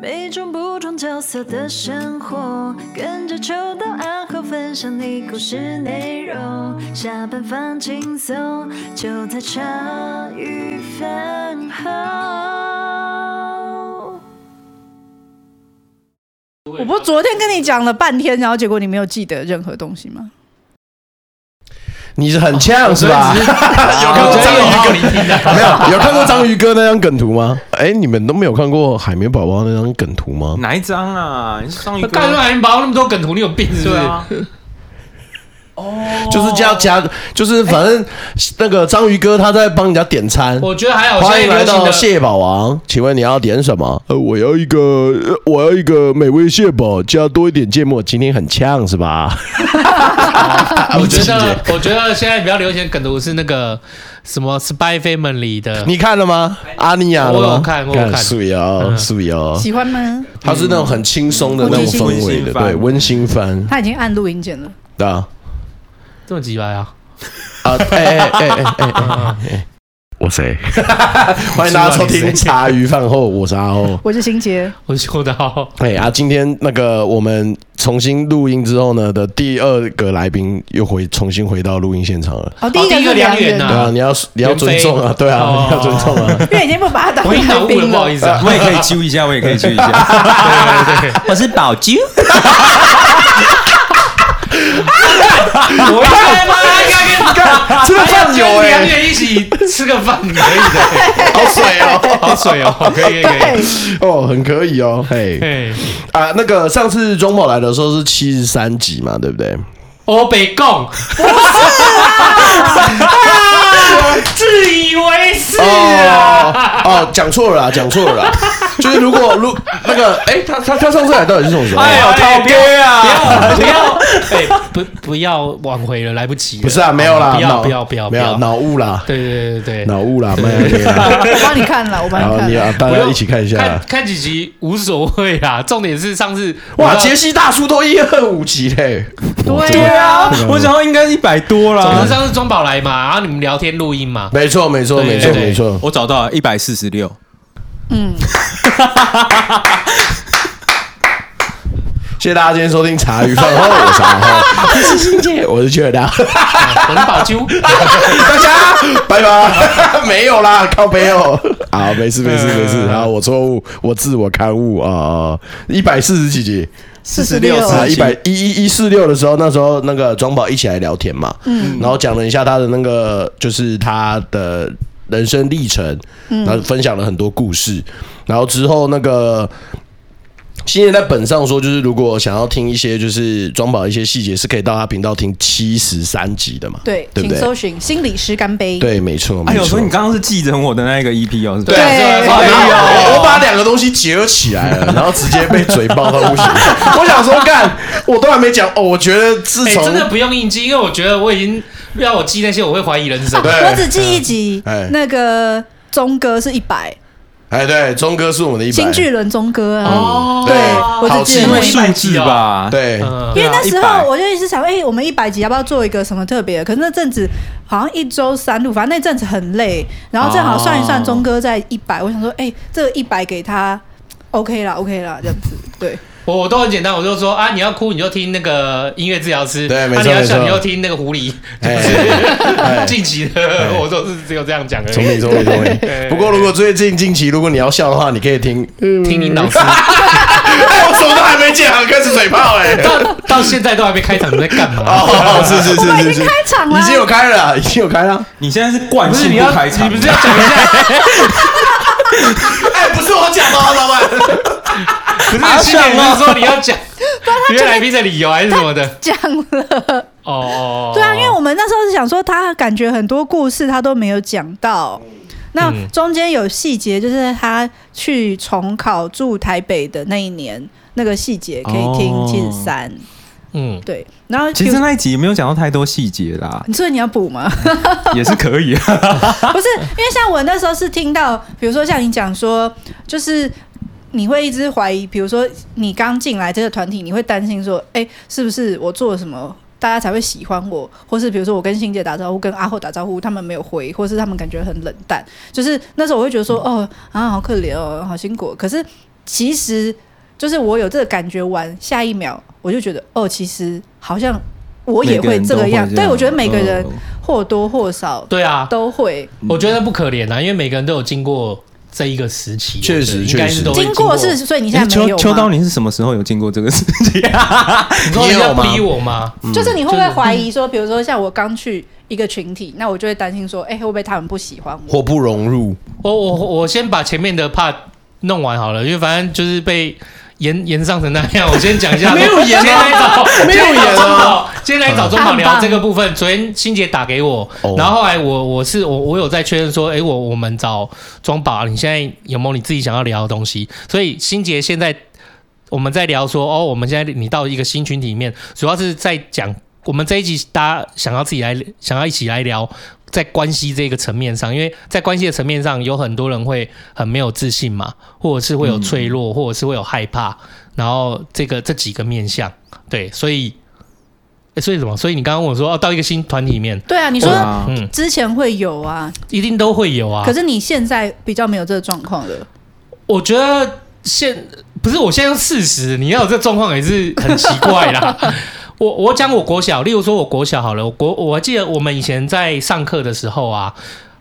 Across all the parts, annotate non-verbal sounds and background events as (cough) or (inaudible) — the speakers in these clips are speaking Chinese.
每种不同角色的生活，跟着秋到暗号分享你故事内容。下班放轻松，就在茶余饭后。我不是昨天跟你讲了半天，然后结果你没有记得任何东西吗？你是很呛是吧？(laughs) 有看过章鱼哥？(laughs) 没有，有看过章鱼哥那张梗图吗？(laughs) 哎，你们都没有看过海绵宝宝那张梗图吗？哪一张啊？你是章鱼哥？干海绵宝宝那么多梗图，你有病是不是？哦，就是加加，就是反正那个章鱼哥他在帮人家点餐。我觉得还好。欢迎来到蟹堡王，请问你要点什么？呃，我要一个，我要一个美味蟹堡，加多一点芥末。今天很呛是吧？(laughs) 我觉得，(laughs) 我觉得现在比较流行梗图是那个什么《Spy Family》的，你看了吗？阿尼亚，我有看，我有看，素瑶，素瑶，喜欢吗？它是那种很轻松的那种氛围的，对，温馨番。他已经按录音键了，对啊。这么急来啊！啊，哎哎哎哎哎！我谁？(laughs) 欢迎大家收听茶余饭后，我是阿欧，我是新杰，我是秋刀。哎啊，今天那个我们重新录音之后呢的第二个来宾又回重新回到录音现场了。哦，第一个梁远呐，对啊，你要你要尊重啊，对啊，你要尊重啊。因为已经不把他当来宾了，不好意思啊，(laughs) 我也可以揪一下，我也可以揪一下。(laughs) 对对对，我是宝揪。我看吗？应该跟吃个饭有哎，两个人一起吃个饭可以的，好水哦，好水哦，可以可以，哦，很可以哦，(laughs) 嘿，啊，那个上次中宝来的时候是七十三集嘛，对不对？我北贡，不 (laughs) 是自以为是啊，哦，讲错了啦，讲错了啦。(laughs) 就是如果如那个哎，他他他上次来到底是什么时候？哎呦，靠边啊！不要 (laughs) 哎，不不要挽回了，来不及了。不是啊，没有啦，不要不要不要，没有脑雾啦。对对对对，脑雾啦，没有。(laughs) 我帮你看了，我帮你看。你啊，大家一起看一下。看看几集无所谓啊，重点是上次哇，杰西大叔都一二五集嘞。对啊，我想要应该一百多了。总之上次庄宝来嘛，然后你们聊天录音嘛。没错没错没错没错，我找到了一百四十六。嗯，(laughs) 谢谢大家今天收听茶余饭后，我是阿后，我是新杰，我是雀大，我是宝珠，(laughs) 大家拜拜，(laughs) 没有啦，靠背哦，好，没事没事没事，好，我错误，我自我勘误啊，一百四十几集，四十六啊，一百一一一四六的时候，那时候那个庄宝一起来聊天嘛，嗯，然后讲了一下他的那个，就是他的。人生历程，然后分享了很多故事，然后之后那个新人在本上说，就是如果想要听一些就是庄宝一些细节，是可以到他频道听七十三集的嘛？对，请搜寻心理师干杯。对，没错。哎呦，所以你刚刚是记着我的那个 EP 哦？对，我把两个东西结合起来了，然后直接被嘴爆到不行。(laughs) 我想说，干，我都还没讲哦。我觉得自从真的不用硬记，因为我觉得我已经。要我记那些，我会怀疑人生。我只记一集，那个钟哥是一百。哎，对，钟哥是我们的一百。新巨轮钟哥啊，哦，对，我只记得数字吧。对，因为那时候我就一直想，哎，我们一百集要不要做一个什么特别的？可是那阵子好像一周三录，反正那阵子很累，然后正好算一算，钟哥在一百，我想说，哎，这个一百给他，OK 啦，OK 啦，这样子，对。我都很简单，我就说啊，你要哭你就听那个音乐治疗师，对，没错，你要笑你就听那个狐狸，就是 (laughs) 近期的，我都是只有这样讲而已。聪明聪明聪明。(laughs) 不过如果最近近期如果你要笑的话，你可以听听你老师。(laughs) 我什么都还没讲，开始嘴炮哎，到到现在都还没开场，你在干嘛？哦，是是是是是，开场了，已经有开了，已经有开了。你现在是惯性不开场，你不是要讲一下？哎，不是我讲的，老板。(laughs) 不是新年是说你要讲 (laughs) 约来宾的理由还是什么的？讲了哦，对啊，因为我们那时候是想说，他感觉很多故事他都没有讲到，那中间有细节，就是他去重考住台北的那一年，那个细节可以听七十三，嗯，对。然后其实那一集没有讲到太多细节啦，所以你要补吗？也是可以啊，(laughs) 不是因为像我那时候是听到，比如说像你讲说，就是。你会一直怀疑，比如说你刚进来这个团体，你会担心说，哎，是不是我做了什么，大家才会喜欢我？或是比如说我跟欣姐打招呼，跟阿后打招呼，他们没有回，或是他们感觉很冷淡，就是那时候我会觉得说，哦啊，好可怜哦，好辛苦。可是其实就是我有这个感觉完，下一秒我就觉得哦，其实好像我也会这个样。样对，我觉得每个人或多或少对啊都会。我觉得不可怜啊，因为每个人都有经过。这一个时期，确实确实经过是，所以你现在没有秋秋刀，你是什么时候有经过这个时期？(laughs) 你说人家不理我吗？就是你会不会怀疑说，比如说像我刚去一个群体，那我就会担心说，哎，会不会他们不喜欢我，我不融入？我我我先把前面的 part 弄完好了，因为反正就是被。延延上成那样，(laughs) 我先讲一下。没有延啊，(laughs) 没有延啊。今天来找中宝聊这个部分。昨天欣姐打给我，然后后来我我是我我有在确认说，哎，我我们找中宝，你现在有没有你自己想要聊的东西？所以欣姐现在我们在聊说，哦，我们现在你到一个新群体里面，主要是在讲我们这一集大家想要自己来，想要一起来聊。在关系这个层面上，因为在关系的层面上，有很多人会很没有自信嘛，或者是会有脆弱，或者是会有害怕，然后这个这几个面向，对，所以，所以什么？所以你刚刚问我说，哦，到一个新团体里面，对啊，你说，嗯，之前会有啊，一定都会有啊，可是你现在比较没有这个状况了。我觉得现不是，我现在用事实，你要有这个状况也是很奇怪啦。我我讲我国小，例如说我国小好了，我国我还记得我们以前在上课的时候啊，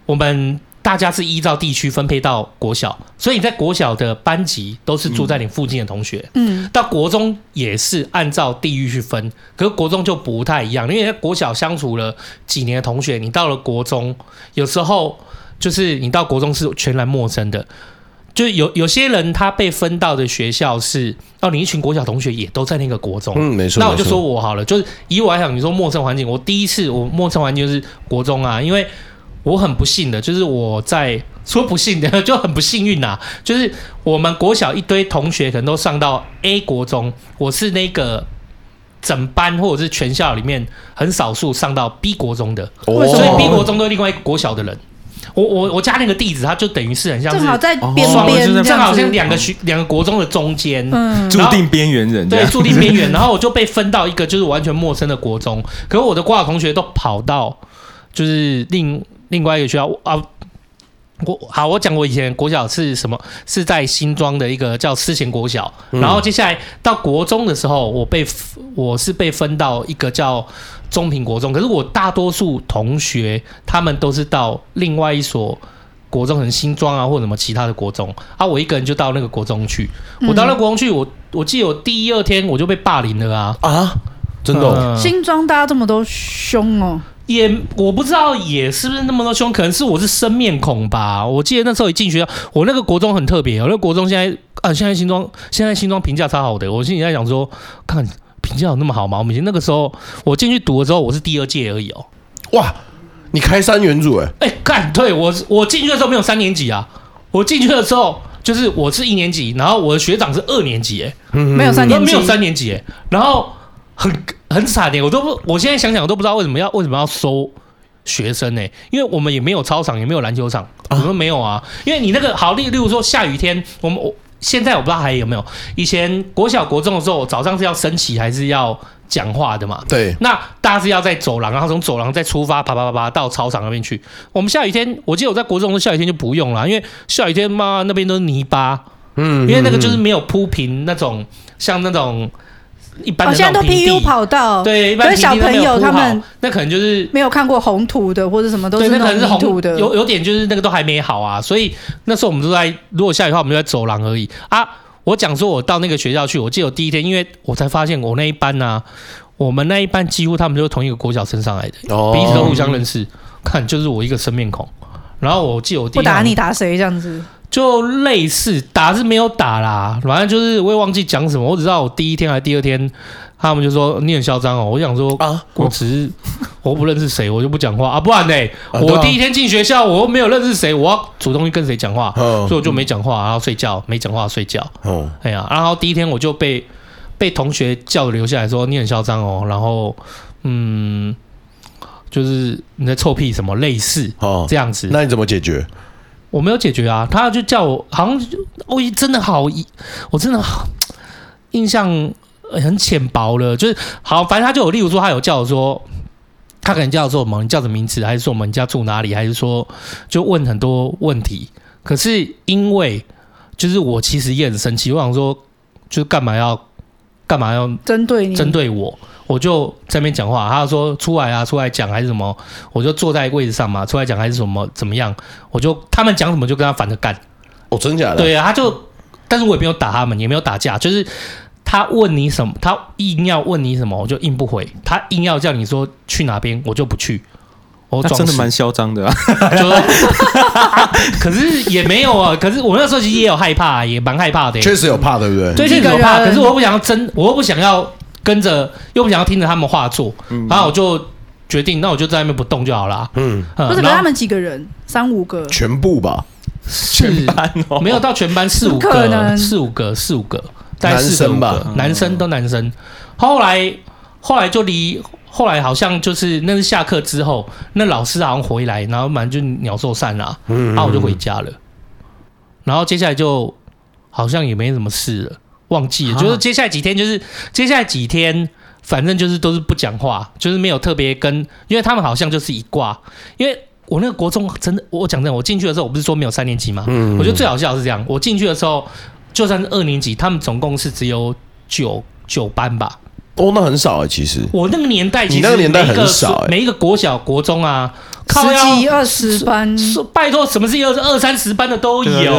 我们大家是依照地区分配到国小，所以你在国小的班级都是住在你附近的同学，嗯，到国中也是按照地域去分，可是国中就不太一样，因为在国小相处了几年的同学，你到了国中，有时候就是你到国中是全然陌生的。就有有些人他被分到的学校是哦，你一群国小同学也都在那个国中，嗯，没错。那我就说我好了，就是以我来讲，你说陌生环境，我第一次我陌生环境就是国中啊，因为我很不幸的，就是我在说不幸的 (laughs) 就很不幸运呐，就是我们国小一堆同学可能都上到 A 国中，我是那个整班或者是全校里面很少数上到 B 国中的，哦，所以 B 国中都是另外一个国小的人。我我我家那个地址，它就等于是很像是正好在边边，正好像两个区两个国中的中间，嗯，注定边缘人，对，注定边缘。(laughs) 然后我就被分到一个就是完全陌生的国中，可是我的国小同学都跑到就是另另外一个学校啊。我好，我讲我以前国小是什么？是在新庄的一个叫思贤国小。然后接下来到国中的时候，我被我是被分到一个叫中平国中。可是我大多数同学他们都是到另外一所国中，可能新庄啊或者什么其他的国中啊。我一个人就到那个国中去。我到那个国中去，我我记得我第一二天我就被霸凌了啊啊！真的、哦，嗯、新庄大家这么都凶哦。也我不知道，也是不是那么多凶？可能是我是生面孔吧。我记得那时候一进学校，我那个国中很特别。我那个国中现在啊，现在新庄现在新庄评价超好的。我心里在想说，看评价有那么好吗？我们以前那个时候我进去读的时候，我是第二届而已哦。哇，你开三元组哎？哎，干对我我进去的时候没有三年级啊。我进去的时候就是我是一年级，然后我的学长是二年级哎，没有三年级，没有三年级哎，然后。很很惨的，我都不，我现在想想我都不知道为什么要为什么要收学生呢？因为我们也没有操场，也没有篮球场，我们没有啊。因为你那个好例，例如说下雨天，我们我现在我不知道还有没有。以前国小国中的时候，早上是要升旗还是要讲话的嘛？对。那大家是要在走廊，然后从走廊再出发，啪啪啪啪到操场那边去。我们下雨天，我记得我在国中的下雨天就不用了，因为下雨天嘛那边都是泥巴，嗯，因为那个就是没有铺平那种像那种。一般的现在都 PU 跑道，对，一般小朋友他们那可能就是没有看过红土的或者什么都是那种红土的，有有点就是那个都还没好啊，所以那时候我们都在，如果下雨的话，我们就在走廊而已啊。我讲说我到那个学校去，我记得我第一天，因为我才发现我那一班呢、啊，我们那一班几乎他们就是同一个国小升上来的，彼此都互相认识，看就是我一个生面孔。然后我记得我第一天不打你打谁这样子。就类似打是没有打啦，反正就是我也忘记讲什么，我只知道我第一天还是第二天，他们就说你很嚣张哦。我想说啊，我只是我不认识谁，我就不讲话啊，不然呢，啊、我第一天进学校，我又没有认识谁，我要主动去跟谁讲话，所以我就没讲话，然后睡觉，没讲话睡觉。哦，哎呀，然后第一天我就被被同学叫留下来说你很嚣张哦，然后嗯，就是你在臭屁什么类似哦这样子，那你怎么解决？我没有解决啊，他就叫我，好像我真的好，我真的好印象很浅薄了，就是好，反正他就有，例如说他有叫我说，他可能叫我说什么，你叫什么名字，还是说我们家住哪里，还是说就问很多问题，可是因为就是我其实也很生气，我想说，就是干嘛要干嘛要针对你，针对我，我就在那边讲话。他就说出来啊，出来讲还是什么，我就坐在位置上嘛，出来讲还是什么怎么样，我就他们讲什么就跟他反着干。哦，真假的？对啊，他就，但是我也没有打他们，也没有打架，就是他问你什么，他硬要问你什么，我就硬不回；他硬要叫你说去哪边，我就不去。我真的蛮嚣张的啊，就 (laughs) 可是也没有啊。可是我那时候其实也有害怕，也蛮害怕的。确实有怕，对不对？对，确实有怕。可是我又不想要真，我又不想要跟着，又不想要听着他们话做。然后我就决定，那我就在那边不动就好了。嗯，不是，他们几个人？三五个？全部吧？全班哦，没有到全班，四五个，四五个，四五个，男生吧？男生都男生。后来，后来就离。后来好像就是那是下课之后，那老师好像回来，然后反正就鸟兽散了，嗯然后我就回家了。然后接下来就好像也没什么事了，忘记了。就是接下来几天，就是接下来几天，反正就是都是不讲话，就是没有特别跟，因为他们好像就是一挂。因为我那个国中真的，我讲真的，我进去的时候，我不是说没有三年级吗？我觉得最好笑是这样，我进去的时候，就算是二年级，他们总共是只有九九班吧。哦，那很少啊，其实。我那个年代，你那个年代很少，每一个国小、国中啊，十几二十班，拜托，什么是二二三十班的都有。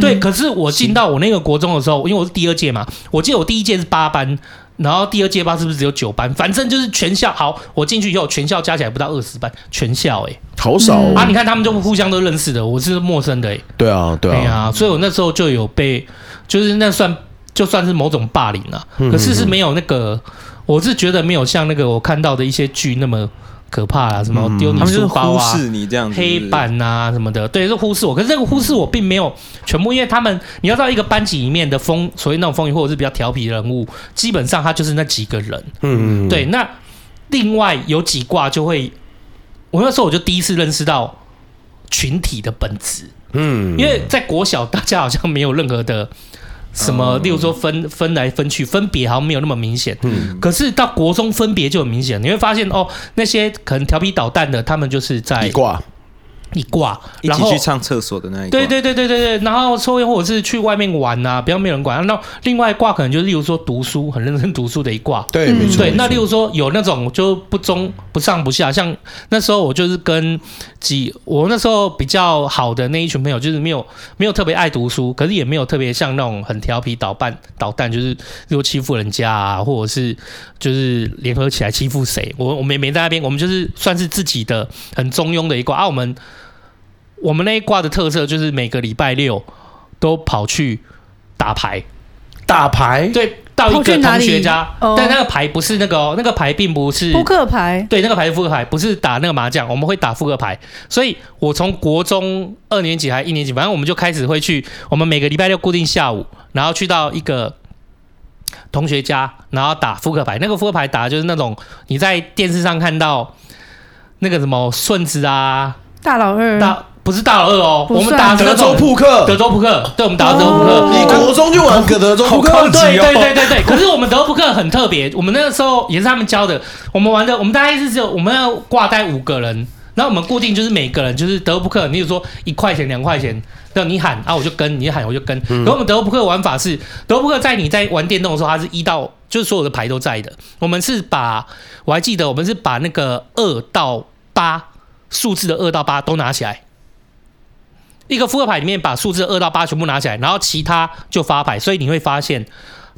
对，可是我进到我那个国中的时候，因为我是第二届嘛，我记得我第一届是八班，然后第二届班是不是只有九班？反正就是全校。好，我进去以后，全校加起来不到二十班，全校哎，好少啊！你看他们就互相都认识的，我是陌生的哎。对啊，对啊，所以我那时候就有被，就是那算就算是某种霸凌了，可是是没有那个。我是觉得没有像那个我看到的一些剧那么可怕啊，什么丢你书包啊，忽视你这样子，黑板啊什么的，对，是忽视我。可是这个忽视我并没有全部，因为他们你要知道一个班级里面的风，所谓那种风云或者是比较调皮的人物，基本上他就是那几个人。嗯嗯，对。那另外有几卦就会，我那时候我就第一次认识到群体的本质。嗯，因为在国小大家好像没有任何的。什么？例如说分分来分去，分别好像没有那么明显。嗯。可是到国中分别就很明显，你会发现哦，那些可能调皮捣蛋的，他们就是在。一挂，然后去上厕所的那一挂，对对对对对对，然后抽烟或者是去外面玩呐、啊，不要没有人管。那另外一挂可能就是，例如说读书很认真读书的一挂，对，没错。对，那例如说有那种就不中不上不下，像那时候我就是跟几我那时候比较好的那一群朋友，就是没有没有特别爱读书，可是也没有特别像那种很调皮捣蛋捣蛋，就是又欺负人家啊，或者是就是联合起来欺负谁。我我们也没在那边，我们就是算是自己的很中庸的一挂啊，我们。我们那一挂的特色就是每个礼拜六都跑去打牌，打牌。对，到一个同学家，但那个牌不是那个哦，那个牌并不是扑克牌。对，那个牌是扑克牌，不是打那个麻将。我们会打扑克牌，所以我从国中二年级还是一年级，反正我们就开始会去。我们每个礼拜六固定下午，然后去到一个同学家，然后打扑克牌。那个扑克牌打的就是那种你在电视上看到那个什么顺子啊，大老二大。不是大老二哦，我们打德州扑克，德州扑克，对，我们打德州扑克。你国中就玩个德州扑克？对对对对对。可是我们德州扑克很特别，我们那个时候也是他们教的。我们玩的，我们大概是只有我们要挂带五个人，然后我们固定就是每个人就是德州扑克，你比如说一块钱两块钱，那你喊啊我就跟，你喊我就跟。然后我们德州扑克玩法是，德州扑克在你在玩电动的时候，它是一到就是所有的牌都在的。我们是把，我还记得我们是把那个二到八数字的二到八都拿起来。一个扑克牌里面把数字二到八全部拿起来，然后其他就发牌，所以你会发现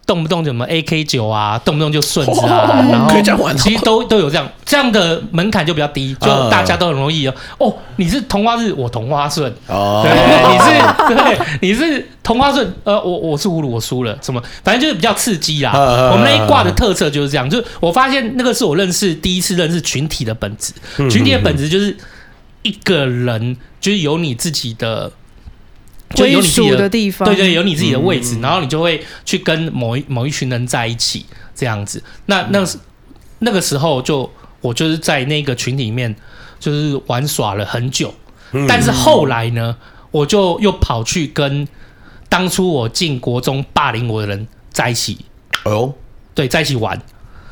动不动就什么 A K 九啊，动不动就顺子啊，然后其实都都有这样，这样的门槛就比较低，就大家都很容易哦。哦，你是同花日，我同花顺哦，对，你是对，你是同花顺，呃，我我是葫芦，我输了，什么，反正就是比较刺激啦。我们那一卦的特色就是这样，就是我发现那个是我认识第一次认识群体的本质，群体的本质就是一个人。就是有你自己的，就有你自己的，的地方，对对，有你自己的位置，嗯、然后你就会去跟某一某一群人在一起，这样子。那那那个时候就我就是在那个群体里面，就是玩耍了很久。嗯、但是后来呢，我就又跑去跟当初我进国中霸凌我的人在一起。哦，对，在一起玩，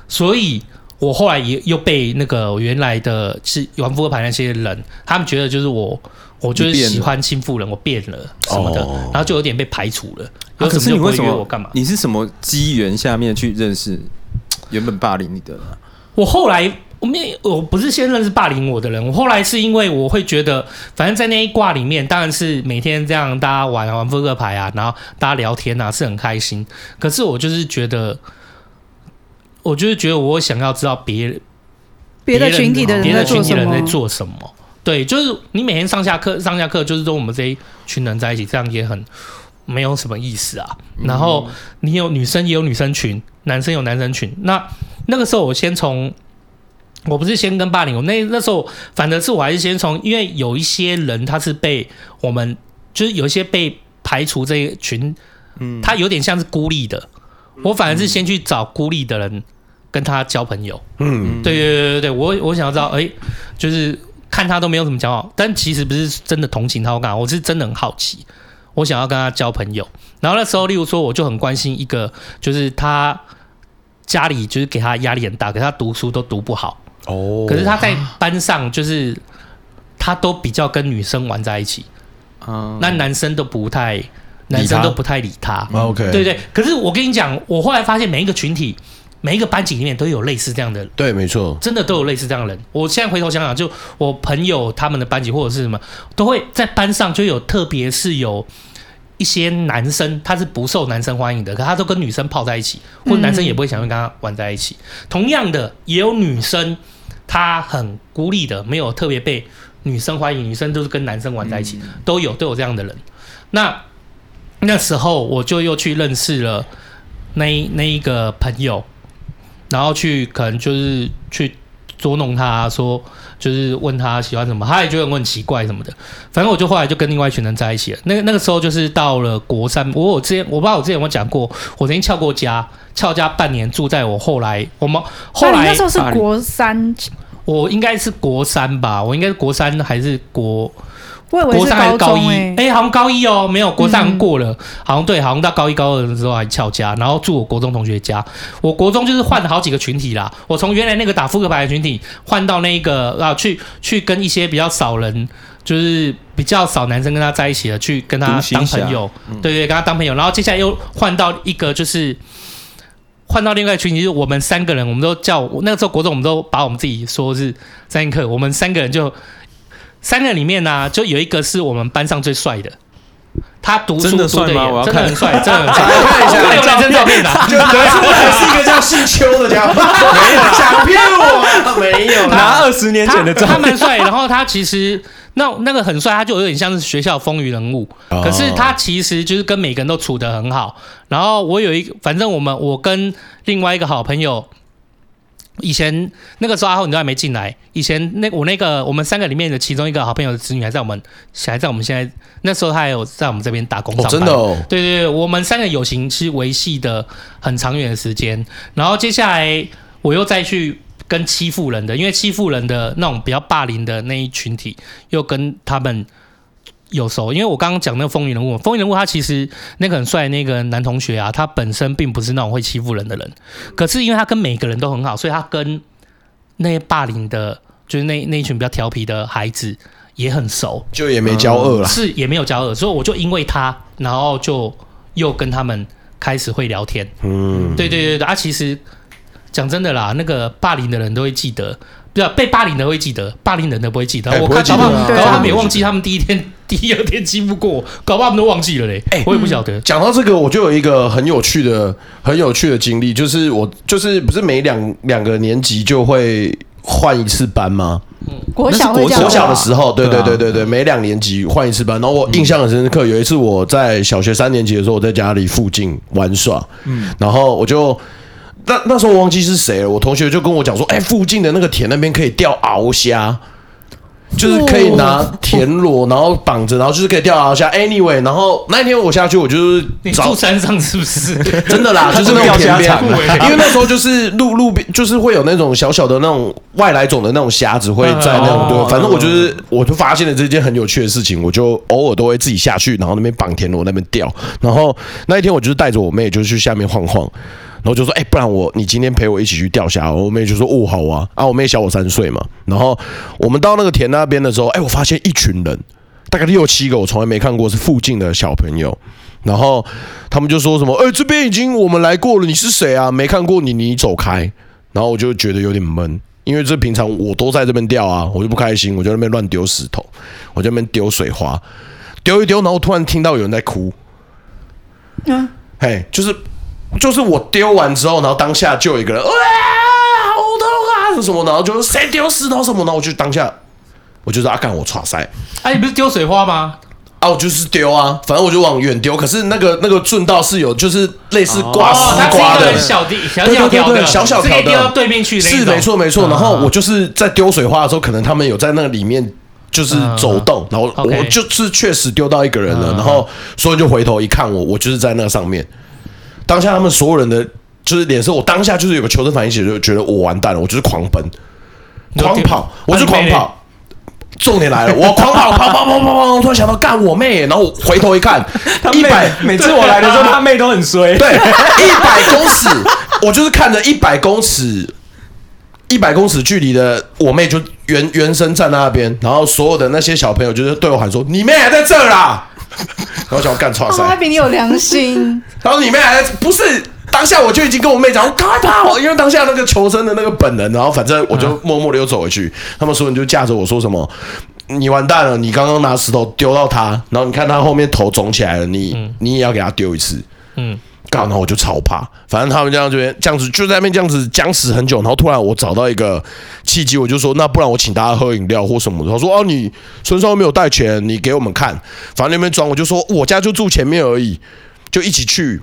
所以。我后来也又被那个原来的是玩扑克牌那些人，他们觉得就是我我就是喜欢欺负人，我变了什么的，哦、然后就有点被排除了。啊、可是你为什么我干嘛？你是什么机缘下面去认识原本霸凌你的？我后来我没我不是先认识霸凌我的人，我后来是因为我会觉得，反正在那一卦里面，当然是每天这样大家玩玩扑克牌啊，然后大家聊天啊，是很开心。可是我就是觉得，我就是觉得我想要知道别别的群体的人别的群体的人在做什么。对，就是你每天上下课，上下课就是说我们这一群人在一起，这样也很没有什么意思啊。然后你有女生也有女生群，男生有男生群。那那个时候我先从，我不是先跟霸凌，我那那时候反正是我还是先从，因为有一些人他是被我们，就是有一些被排除这一群，嗯，他有点像是孤立的。我反而是先去找孤立的人跟他交朋友。嗯，对对对对对，我我想要知道，哎，就是。看他都没有怎么交往，但其实不是真的同情他，我干，我是真的很好奇，我想要跟他交朋友。然后那时候，例如说，我就很关心一个，就是他家里就是给他压力很大，可是他读书都读不好哦。可是他在班上就是他都比较跟女生玩在一起，嗯，那男生都不太，男生都不太理他。OK，对对。可是我跟你讲，我后来发现每一个群体。每一个班级里面都有类似这样的人，对，没错，真的都有类似这样的人。我现在回头想想，就我朋友他们的班级或者是什么，都会在班上就有，特别是有一些男生，他是不受男生欢迎的，可他都跟女生泡在一起，或男生也不会想跟他玩在一起。嗯、同样的，也有女生，她很孤立的，没有特别被女生欢迎，女生都是跟男生玩在一起，嗯、都有都有这样的人。那那时候我就又去认识了那那一个朋友。然后去可能就是去捉弄他，说就是问他喜欢什么，他也觉得我很奇怪什么的。反正我就后来就跟另外一群人在一起了。那个那个时候就是到了国三，我我之前我不知道我之前有没有讲过，我曾经翘过家，翘家半年住在我后来我们后来、啊、那时候是国三，我应该是国三吧，我应该是国三还是国。我以为是高中、欸、国三还是高一？哎、欸，好像高一哦，没有国三过了，嗯、好像对，好像到高一高二的时候还翘家，然后住我国中同学家。我国中就是换了好几个群体啦，我从原来那个打扑克牌的群体换到那个啊，去去跟一些比较少人，就是比较少男生跟他在一起的，去跟他当朋友，嗯、对，对对，跟他当朋友。然后接下来又换到一个，就是换到另外一个群体，就是我们三个人，我们都叫那个时候国中，我们都把我们自己说是三课，我们三个人就。三个里面呢、啊，就有一个是我们班上最帅的，他读书读的帅吗？我要真的很帅，真的很 (laughs) 帅。看一下，有男生照片的，(laughs) 就得出来是一个叫姓邱的家伙，没有想骗我，没有拿二十年前的照片，他蛮帅。然后他其实那那个很帅，他就有点像是学校风云人物，可是他其实就是跟每个人都处得很好。然后我有一个，反正我们我跟另外一个好朋友。以前那个时候阿浩你都还没进来。以前那我那个我们三个里面的其中一个好朋友的子女还在我们还在我们现在那时候他还有在我们这边打工上班。真的哦。对对对，我们三个友情是维系的很长远的时间。然后接下来我又再去跟欺负人的，因为欺负人的那种比较霸凌的那一群体，又跟他们。有时候，因为我刚刚讲那个风云人物，风云人物他其实那个很帅那个男同学啊，他本身并不是那种会欺负人的人，可是因为他跟每个人都很好，所以他跟那些霸凌的，就是那那一群比较调皮的孩子也很熟，就也没交恶了，是也没有交恶，所以我就因为他，然后就又跟他们开始会聊天，嗯，对对对对，啊，其实讲真的啦，那个霸凌的人都会记得。对啊，被霸凌的会记得，霸凌人的不会记得。欸、我看搞不好，搞不好他们也忘记他们第一天、第二天欺负过，搞不好他们都忘记了嘞。哎、欸，我也不晓得。讲、嗯、到这个，我就有一个很有趣的、很有趣的经历，就是我就是不是每两两个年级就会换一次班吗？嗯，国小国小的时候，对对对对对，每两年级换一次班。然后我印象很深刻，有一次我在小学三年级的时候，我在家里附近玩耍，嗯，然后我就。那那时候我忘记是谁了，我同学就跟我讲说，哎、欸，附近的那个田那边可以钓鳌虾，就是可以拿田螺，然后绑着，然后就是可以钓鳌虾。Anyway，然后那一天我下去，我就是你住山上是不是？(laughs) 真的啦，(laughs) 就是那种田边，因为那时候就是路路边，就是会有那种小小的那种外来种的那种虾子会在那种对，反正我就是我就发现了这件很有趣的事情，我就偶尔都会自己下去，然后那边绑田螺，那边钓。然后那一天我就是带着我妹，就去下面晃晃。然后就说，哎、欸，不然我你今天陪我一起去钓虾。我妹就说，哦，好啊。啊，我妹小我三岁嘛。然后我们到那个田那边的时候，哎、欸，我发现一群人，大概六七个，我从来没看过是附近的小朋友，然后他们就说什么：“哎，这边已经我们来过了，你是谁啊？没看过你，你走开。”然后我就觉得有点闷，因为这平常我都在这边钓啊，我就不开心，我就在那边乱丢石头，我就在那边丢水花，丢一丢，然后突然听到有人在哭，嗯，嘿，就是就是我丢完之后，然后当下就有一个人，哇，好痛啊，是什么？然后就谁丢石头什么？然后我就当下。我就是阿干，我剉赛。哎，你不是丢水花吗？啊，我就是丢啊，反正我就往远丢。可是那个那个顺道是有，就是类似挂丝瓜的小地，小小条的，小小条的，丢到对面去。是没错没错。然后我就是在丢水花的时候，可能他们有在那个里面就是走动，然后我就是确实丢到一个人了。然后所以就回头一看，我我就是在那上面。当下他们所有人的就是脸色，我当下就是有个求生反应，就觉得我完蛋了，我就是狂奔、狂跑，我就狂跑。重点来了，我狂跑，跑跑跑跑跑，突然想到干我妹，然后我回头一看，一百每次我来的时候，他妹都很衰。对，一百公尺，我就是看着一百公尺，一百公尺距离的我妹就原原身站在那边，然后所有的那些小朋友就是对我喊说：“你妹还在这啦！” (laughs) 然后想要干创伤，他比你有良心。(laughs) 然后你妹还在，不是。当下我就已经跟我妹讲，我赶快跑，因为当下那个求生的那个本能，然后反正我就默默的又走回去。他们所有人就架着我说什么：“你完蛋了，你刚刚拿石头丢到他，然后你看他后面头肿起来了，你你也要给他丢一次。”嗯，刚好我就超怕，反正他们这样这边这样子就在那边这样子僵持很久，然后突然我找到一个契机，我就说：“那不然我请大家喝饮料或什么的。”他说：“哦，你身上没有带钱，你给我们看。”反正那边装，我就说：“我家就住前面而已，就一起去。”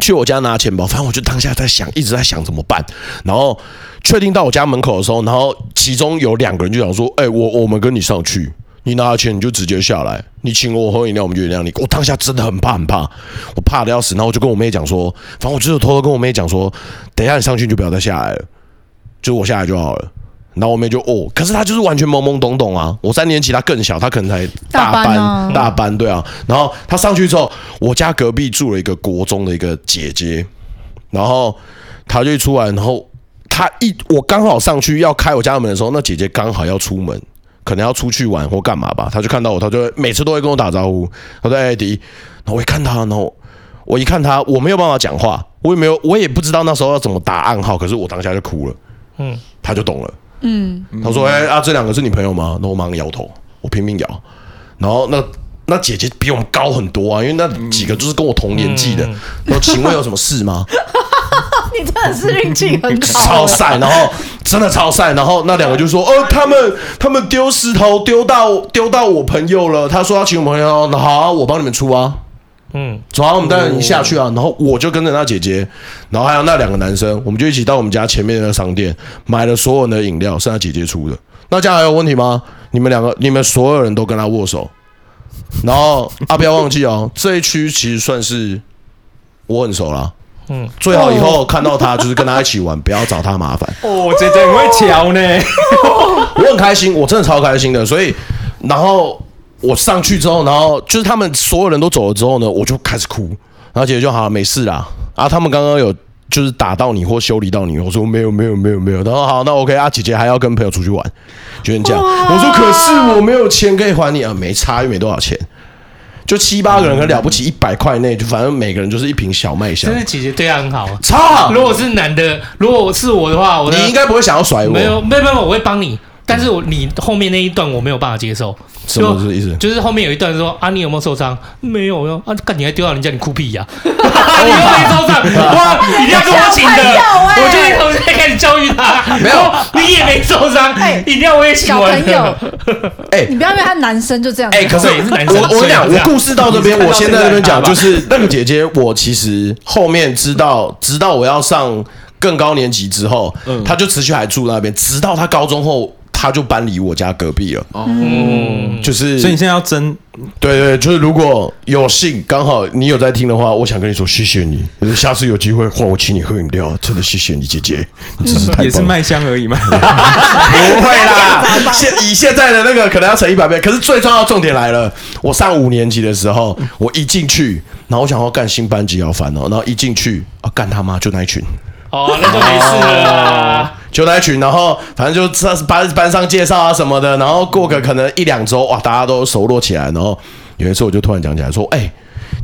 去我家拿钱包，反正我就当下在想，一直在想怎么办。然后确定到我家门口的时候，然后其中有两个人就想说：“哎、我我们跟你上去，你拿了钱你就直接下来，你请我喝饮料，我们就原谅你。”我当下真的很怕很怕，我怕的要死。然后我就跟我妹讲说：“反正我就是偷偷跟我妹讲说，等一下你上去你就不要再下来了，就我下来就好了。”然后我妹就哦，可是她就是完全懵懵懂懂啊。我三年级，她更小，她可能才大班大班，对啊。然后她上去之后，我家隔壁住了一个国中的一个姐姐，然后她就出来，然后她一我刚好上去要开我家门的时候，那姐姐刚好要出门，可能要出去玩或干嘛吧。他就看到我，他就每次都会跟我打招呼。他说：“艾迪。”然后我一看他，然后我一看他，我没有办法讲话，我也没有，我也不知道那时候要怎么打暗号。可是我当下就哭了，嗯，他就懂了。嗯，他说：“哎、欸、啊，这两个是你朋友吗？”那我马上摇头，我拼命摇。然后那那姐姐比我们高很多啊，因为那几个就是跟我同年纪的。我说：“请问有什么事吗？”你真的是运气很好，(laughs) 超晒，然后真的超晒。然后那两个就说：“哦，他们他们丢石头丢到丢到我朋友了。”他说要请我朋友，那好、啊，我帮你们出啊。嗯，走啊，我们带着你下去啊。然后我就跟着那姐姐，然后还有那两个男生，我们就一起到我们家前面的商店买了所有的饮料，是他姐姐出的。那这样还有问题吗？你们两个，你们所有人都跟他握手。然后啊，不要忘记哦，这一区其实算是我很熟了。嗯，最好以后看到他就是跟他一起玩，不要找他麻烦。(laughs) 哦，姐姐很会瞧呢，(laughs) 我很开心，我真的超开心的。所以，然后。我上去之后，然后就是他们所有人都走了之后呢，我就开始哭。然后姐姐就好，没事啦。啊，他们刚刚有就是打到你或修理到你，我说没有没有没有没有。然后好，那 OK 啊，姐姐还要跟朋友出去玩，就这样。我说可是我没有钱可以还你啊，没差又没多少钱，就七八个人很了不起，一百块内就反正每个人就是一瓶小麦香。真的姐姐对他很好，超好。如果是男的，如果是我的话，我你应该不会想要甩我。没有没有没有，我会帮你。但是我你后面那一段我没有办法接受，什么意思？就是后面有一段说啊，你有没有受伤？没有哟啊，干你还丢到人家，你哭屁呀！(laughs) 你又没受伤，哇！(laughs) 一定要跟我请的，我就从现在开始教育他。没有，(laughs) 你也没受伤，一定要我也请。小朋友，哎，你不要因为他男生就这样。哎，可是我我跟你讲，我故事到这边，我先在这边讲，就是那个姐姐，我其实后面知道，直到我要上更高年级之后，她就持续还住那边，直到她高中后。他就搬离我家隔壁了，哦，就是，所以你现在要争，对对，就是如果有幸刚好你有在听的话，我想跟你说谢谢你，下次有机会换我请你喝饮料，真的谢谢你姐姐，你真是太也是麦香而已嘛，不会啦，(laughs) 现以现在的那个可能要乘一百倍，可是最重要重点来了，我上五年级的时候，我一进去，然后我想要干新班级要烦哦，然后一进去啊干他妈就那一群，哦，那就没事了。就那群，然后反正就班班上介绍啊什么的，然后过个可能一两周，哇，大家都熟络起来，然后有一次我就突然讲起来说，哎、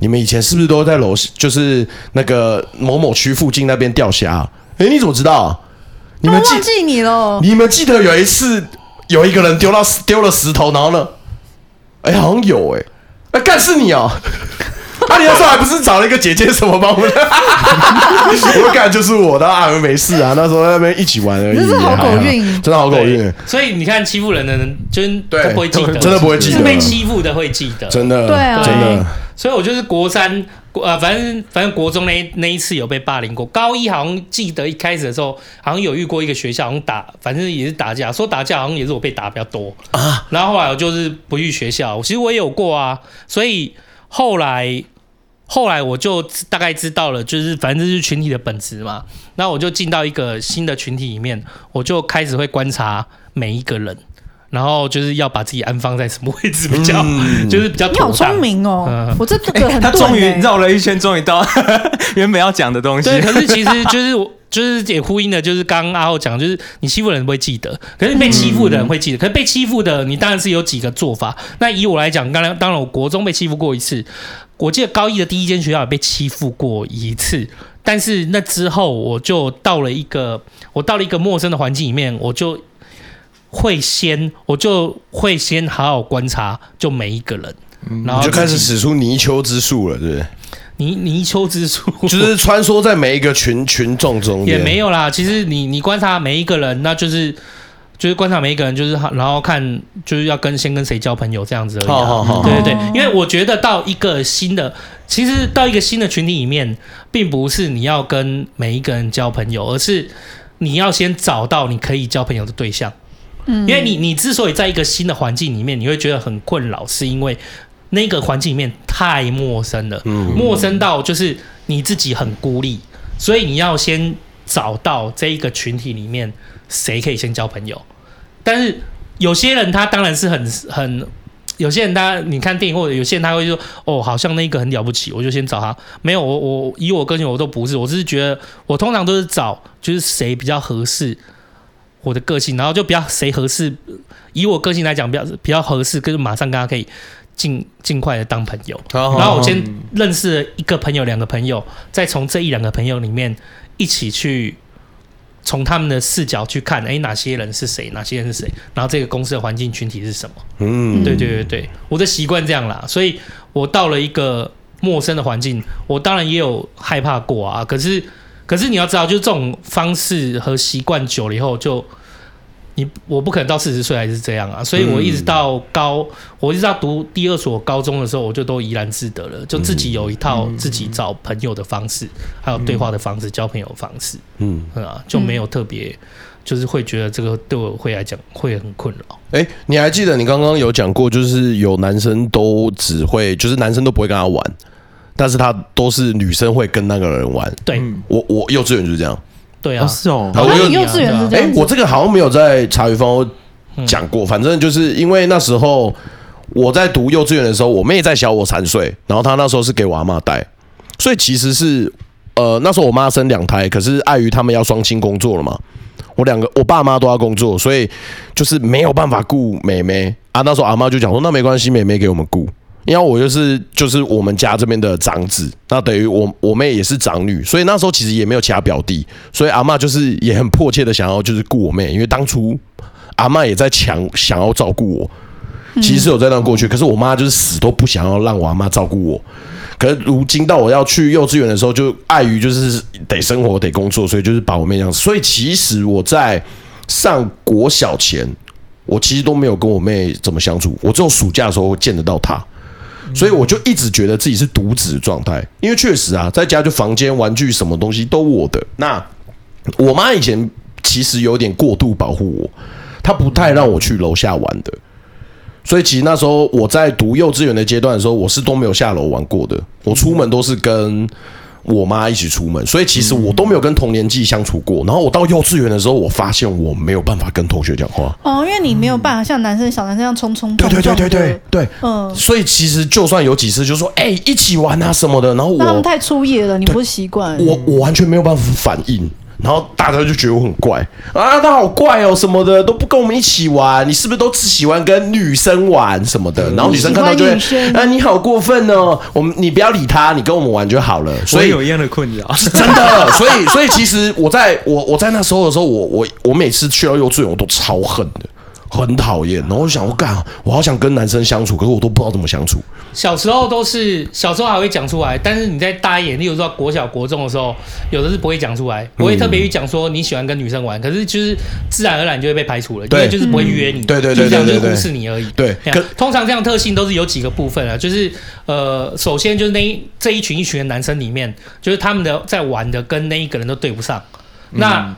你们以前是不是都在楼，就是那个某某区附近那边钓虾？哎、你怎么知道？你们忘记你了？你们记得有一次有一个人丢到丢了石头，然后呢？哎、好像有哎、欸，哎、干是你哦、(laughs) (laughs) 啊！你那时候还不是找了一个姐姐什么帮我们？(laughs) 我感觉就是我的啊，没事啊。那时候在那边一起玩而已，真的好狗运，真的好狗运。所以你看，欺负人的人真都不会记得，真的不会记得。是被欺负的会记得，真的，对啊，真的。所以我就是国三，呃，反正反正国中那那一次有被霸凌过。高一好像记得一开始的时候，好像有遇过一个学校，好像打，反正也是打架。说打架好像也是我被打比较多啊。然后后来我就是不去学校，其实我也有过啊。所以后来。后来我就大概知道了，就是反正就是群体的本质嘛。那我就进到一个新的群体里面，我就开始会观察每一个人，然后就是要把自己安放在什么位置比较，嗯、(laughs) 就是比较。你好聪明哦！嗯、我这个很、欸、他终于绕了一圈，终于到原本要讲的东西。对，可是其实就是我就是也呼应的，就是刚刚阿浩讲，就是你欺负人不会记得，可是被欺负的人会记得。可是被欺负的你当然是有几个做法。那以我来讲，刚刚当然我国中被欺负过一次。我记得高一的第一间学校也被欺负过一次，但是那之后我就到了一个，我到了一个陌生的环境里面，我就会先，我就会先好好观察，就每一个人，然后就开始使出泥鳅之术了，对不对？泥泥鳅之术就是穿梭在每一个群群众中，也没有啦。其实你你观察每一个人，那就是。就是观察每一个人，就是然后看就是要跟先跟谁交朋友这样子而已、啊。好好好，对对对，因为我觉得到一个新的，其实到一个新的群体里面，并不是你要跟每一个人交朋友，而是你要先找到你可以交朋友的对象。嗯，因为你你之所以在一个新的环境里面，你会觉得很困扰，是因为那个环境里面太陌生了，嗯，陌生到就是你自己很孤立，所以你要先找到这一个群体里面。谁可以先交朋友？但是有些人他当然是很很，有些人他你看电影或者有些人他会说哦，好像那个很了不起，我就先找他。没有，我我以我个性我都不是，我只是觉得我通常都是找就是谁比较合适我的个性，然后就比较谁合适，以我个性来讲比较比较合适，跟马上跟他可以尽尽快的当朋友。然后我先认识了一个朋友、两个朋友，再从这一两个朋友里面一起去。从他们的视角去看，哎，哪些人是谁？哪些人是谁？然后这个公司的环境群体是什么？嗯，对对对对，我的习惯这样啦。所以我到了一个陌生的环境，我当然也有害怕过啊。可是，可是你要知道，就是这种方式和习惯久了以后就。你我不可能到四十岁还是这样啊，所以我一直到高，嗯、我一直到读第二所高中的时候，我就都怡然自得了，就自己有一套自己找朋友的方式，嗯、还有对话的方式，嗯、交朋友的方式，嗯，啊，就没有特别，就是会觉得这个对我会来讲会很困扰。哎、欸，你还记得你刚刚有讲过，就是有男生都只会，就是男生都不会跟他玩，但是他都是女生会跟那个人玩。对，我我幼稚园就是这样。对啊，是哦。我幼稚园是这样。哎，我这个好像没有在茶余饭后讲过。反正就是因为那时候我在读幼稚园的时候，我妹在小我三岁，然后她那时候是给我阿嬷带，所以其实是呃那时候我妈生两胎，可是碍于他们要双亲工作了嘛，我两个我爸妈都要工作，所以就是没有办法顾妹妹啊。那时候阿嬷就讲说，那没关系，妹妹给我们顾。因为我就是就是我们家这边的长子，那等于我我妹也是长女，所以那时候其实也没有其他表弟，所以阿嬷就是也很迫切的想要就是顾我妹，因为当初阿嬷也在强想要照顾我，其实是有这段过去，可是我妈就是死都不想要让我阿妈照顾我，可是如今到我要去幼稚园的时候，就碍于就是得生活得工作，所以就是把我妹这样子，所以其实我在上国小前，我其实都没有跟我妹怎么相处，我只有暑假的时候见得到她。所以我就一直觉得自己是独子状态，因为确实啊，在家就房间、玩具什么东西都我的。那我妈以前其实有点过度保护我，她不太让我去楼下玩的。所以其实那时候我在读幼稚园的阶段的时候，我是都没有下楼玩过的。我出门都是跟。我妈一起出门，所以其实我都没有跟同年纪相处过。然后我到幼稚园的时候，我发现我没有办法跟同学讲话。哦，因为你没有办法像男生小男生一样冲冲。对对对对对对，嗯。所以其实就算有几次，就说哎、欸、一起玩啊什么的，然后我他们太粗野了，你不习惯。我我完全没有办法反应。然后大家就觉得我很怪啊，他好怪哦，什么的都不跟我们一起玩，你是不是都只喜欢跟女生玩什么的？然后女生看到就会啊，你好过分哦，我们你不要理他，你跟我们玩就好了。所以有一样的困扰，(laughs) 是真的。所以所以其实我在我我在那时候的时候，我我我每次去到幼稚园，我都超恨的。很讨厌，然后我就想，我干，我好想跟男生相处，可是我都不知道怎么相处。小时候都是小时候还会讲出来，但是你在大一点，例如说国小、国中的时候，有的是不会讲出来，不会特别去讲说你喜欢跟女生玩，可是就是自然而然就会被排除了，因为就是不会约你，对对对，就这样就是忽视你而已。对，通常这样特性都是有几个部分啊，就是呃，首先就是那一这一群一群的男生里面，就是他们的在玩的跟那一个人都对不上，那。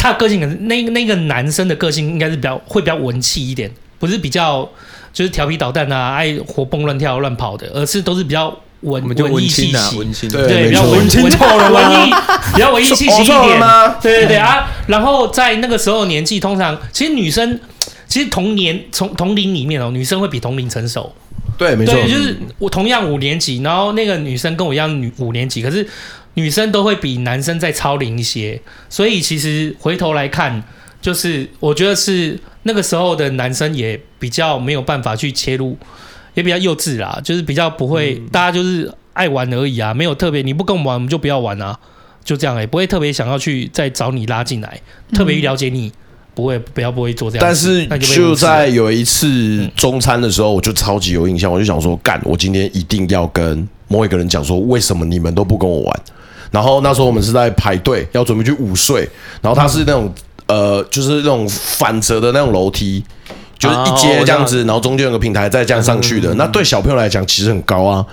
他的个性可能那那个男生的个性应该是比较会比较文气一点，不是比较就是调皮捣蛋啊，爱活蹦乱跳乱跑的，而是都是比较文文艺气息，对，比较文文文艺，比较文艺气息一点。(laughs) 对对对啊，然后在那个时候年纪，通常其实女生其实同年从同龄里面哦，女生会比同龄成熟。对，没错，对，就是我同样五年级，然后那个女生跟我一样女五年级，可是。女生都会比男生再超龄一些，所以其实回头来看，就是我觉得是那个时候的男生也比较没有办法去切入，也比较幼稚啦，就是比较不会，嗯、大家就是爱玩而已啊，没有特别，你不跟我们玩，我们就不要玩啊，就这样哎、欸，不会特别想要去再找你拉进来，特别了解你，嗯、不会，不要不会做这样。但是就在有一次中餐的时候，我就超级有印象，我就想说，干，我今天一定要跟某一个人讲说，为什么你们都不跟我玩？然后那时候我们是在排队，要准备去午睡。然后它是那种呃，就是那种反折的那种楼梯，就是一阶这样子，然后中间有个平台再这样上去的。那对小朋友来讲其实很高啊，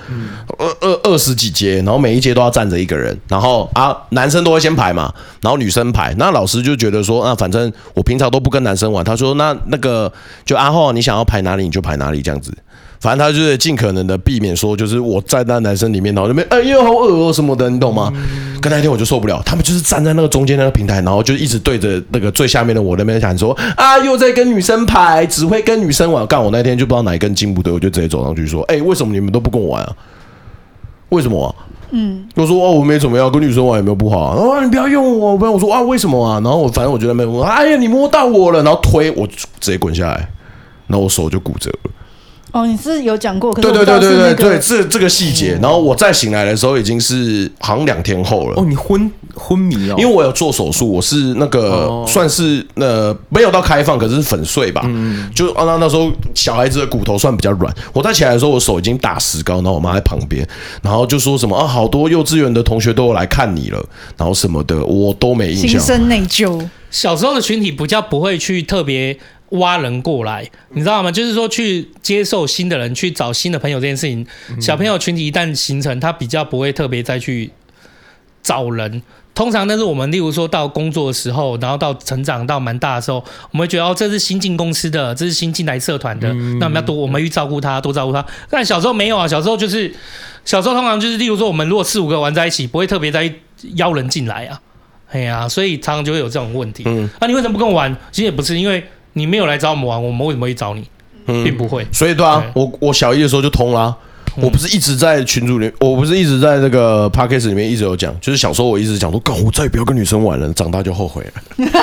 二二二十几阶，然后每一阶都要站着一个人。然后啊，男生都会先排嘛，然后女生排。那老师就觉得说，啊反正我平常都不跟男生玩，他说那那个就阿浩，你想要排哪里你就排哪里这样子。反正他就是尽可能的避免说，就是我站在那男生里面，然后那边哎呦好恶哦什么的，你懂吗？跟那天我就受不了，他们就是站在那个中间那个平台，然后就一直对着那个最下面的我那边讲说啊，又在跟女生排，只会跟女生玩。干我那天就不知道哪一根筋不对，我就直接走上去说，哎，为什么你们都不跟我玩啊？为什么啊？嗯，我说哦，我没怎么样，跟女生玩有没有不好啊？哦，你不要用我，不要我说啊，为什么啊？然后我反正我觉得没有，哎呀，你摸到我了，然后推我直接滚下来，然后我手就骨折了。哦，你是有讲过，可是、那个、对对对对对对，这这个细节。然后我再醒来的时候，已经是好像两天后了。哦，你昏昏迷哦，因为我有做手术，我是那个、哦、算是呃没有到开放，可是是粉碎吧。嗯，就啊那那时候小孩子的骨头算比较软。我再起来的时候，我手已经打石膏，然后我妈在旁边，然后就说什么啊，好多幼稚园的同学都有来看你了，然后什么的，我都没印象。心生内疚。小时候的群体比较不会去特别。挖人过来，你知道吗？就是说去接受新的人，去找新的朋友这件事情，小朋友群体一旦形成，他比较不会特别再去找人。通常，那是我们例如说到工作的时候，然后到成长到蛮大的时候，我们会觉得哦，这是新进公司的，这是新进来社团的，那我们要多，我们去照顾他，多照顾他。但小时候没有啊，小时候就是小时候通常就是例如说，我们如果四五个玩在一起，不会特别再邀人进来啊。哎呀，所以常常就会有这种问题。嗯，那、啊、你为什么不跟我玩？其实也不是因为。你没有来找我们玩，我们为什么会找你？嗯，并不会。所以对啊，对我我小一的时候就通了、啊。我不是一直在群组里，我不是一直在那个 podcast 里面一直有讲，就是小时候我一直讲说，干我再也不要跟女生玩了，长大就后悔了。(laughs)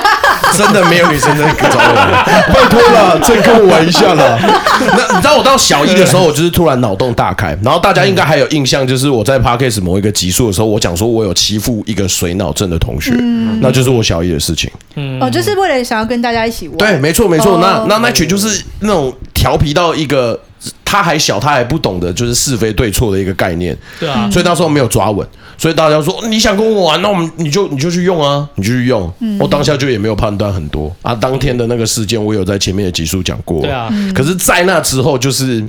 真的没有女生在找我玩，拜托了，再跟我玩一下啦。那你知道我到小一的时候，我就是突然脑洞大开，然后大家应该还有印象，就是我在 podcast 某一个集数的时候，我讲说我有欺负一个水脑症的同学，嗯、那就是我小一的事情。嗯，哦，就是为了想要跟大家一起玩。对，没错没错。那那那群就是那种调皮到一个。他还小，他还不懂得就是是非对错的一个概念，对啊，所以那时候没有抓稳，所以大家说你想跟我玩，那我们你就你就去用啊，你就去用。我当下就也没有判断很多啊。当天的那个事件，我有在前面的集数讲过，对啊。可是，在那之后，就是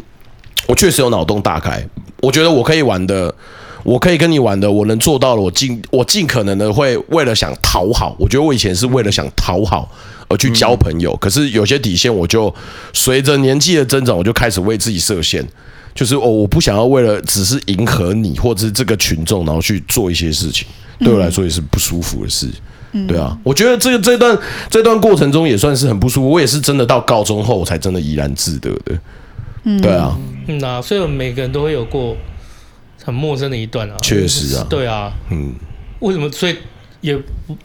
我确实有脑洞大开，我觉得我可以玩的，我可以跟你玩的，我能做到了，我尽我尽可能的会为了想讨好，我觉得我以前是为了想讨好。而去交朋友，可是有些底线，我就随着年纪的增长，我就开始为自己设限，就是哦，我不想要为了只是迎合你或者是这个群众，然后去做一些事情，对我来说也是不舒服的事。对啊，我觉得这个这段这段过程中也算是很不舒服，我也是真的到高中后才真的怡然自得的。对啊，嗯啊，所以我们每个人都会有过很陌生的一段啊，确实啊，对啊，嗯，为什么？所以？也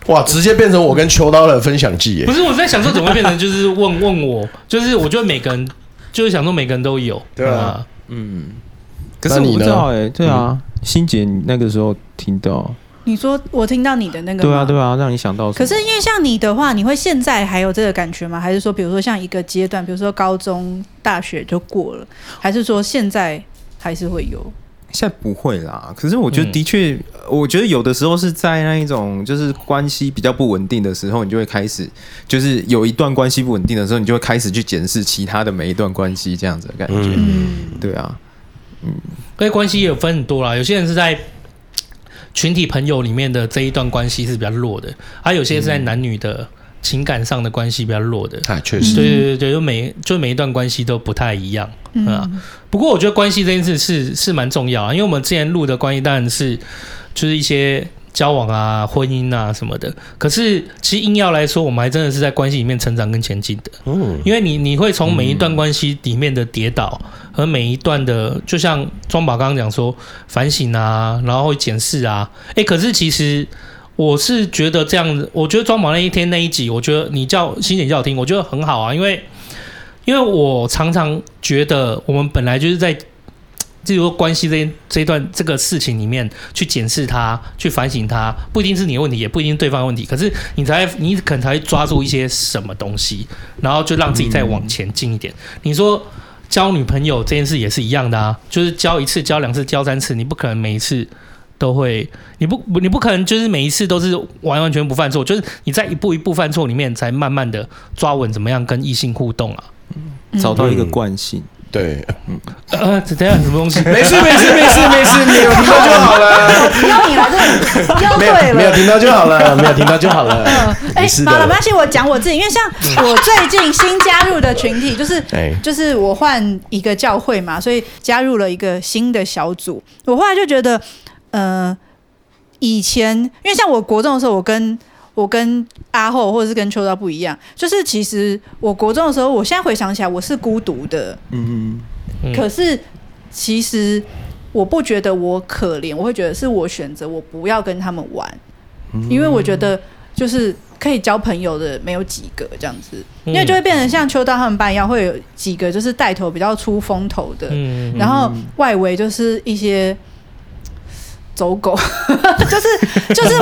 哇，直接变成我跟秋刀的分享记耶不！是我在想说怎么会变成就是问问我，就是我觉得每个人就是想说每个人都有，对啊嗯可是你不知道哎、对啊，欣姐，你那个时候听到，你说我听到你的那个，对啊，对啊，让你想到。可是因为像你的话，你会现在还有这个感觉吗？还是说，比如说像一个阶段，比如说高中、大学就过了，还是说现在还是会有？现在不会啦。可是我觉得的确，嗯、我觉得有的时候是在那一种就是关系比较不稳定的时候，你就会开始，就是有一段关系不稳定的时候，你就会开始去检视其他的每一段关系，这样子的感觉。嗯，对啊。嗯，因为关系也有分很多啦，有些人是在群体朋友里面的这一段关系是比较弱的，而有些是在男女的情感上的关系比较弱的。啊，确实，对对对对，就每就每一段关系都不太一样，嗯啊。不过我觉得关系这件事是是蛮重要啊，因为我们之前录的关系当然是就是一些。交往啊，婚姻啊什么的，可是其实硬要来说，我们还真的是在关系里面成长跟前进的。嗯，因为你你会从每一段关系里面的跌倒和每一段的，就像庄宝刚刚讲说反省啊，然后会检视啊。哎，可是其实我是觉得这样子，我觉得庄宝那一天那一集，我觉得你叫欣姐叫我听，我觉得很好啊，因为因为我常常觉得我们本来就是在。例 (tsk) 如说关系这这一段这个事情里面去检视它，去反省它，不一定是你的问题，也不一定是对方的问题。可是你才你可能才会抓住一些什么东西，然后就让自己再往前进一点。你说交女朋友这件事也是一样的啊，就是交一次、交两次、交三次，你不可能每一次都会，你不你不可能就是每一次都是完完全不犯错，就是你在一步一步犯错里面，才慢慢的抓稳怎么样跟异性互动啊，找到一个惯性。对，嗯，呃，等下什么东西？(laughs) 没事，没事，没事，没事，没有听到就好了。邀你来这里，邀对了，没有听到就好了，没有听到就好了。哎，好了，没关系，我讲我自己，因为像我最近新加入的群体，就是，就是我换一个教会嘛，所以加入了一个新的小组。我后来就觉得，呃，以前因为像我国中的时候，我跟我跟阿后或者是跟秋刀不一样，就是其实我国中的时候，我现在回想起来，我是孤独的，嗯。嗯，可是其实我不觉得我可怜，我会觉得是我选择我不要跟他们玩，因为我觉得就是可以交朋友的没有几个这样子，因为就会变成像秋刀他们班一样，会有几个就是带头比较出风头的，然后外围就是一些。走狗，(laughs) 就是就是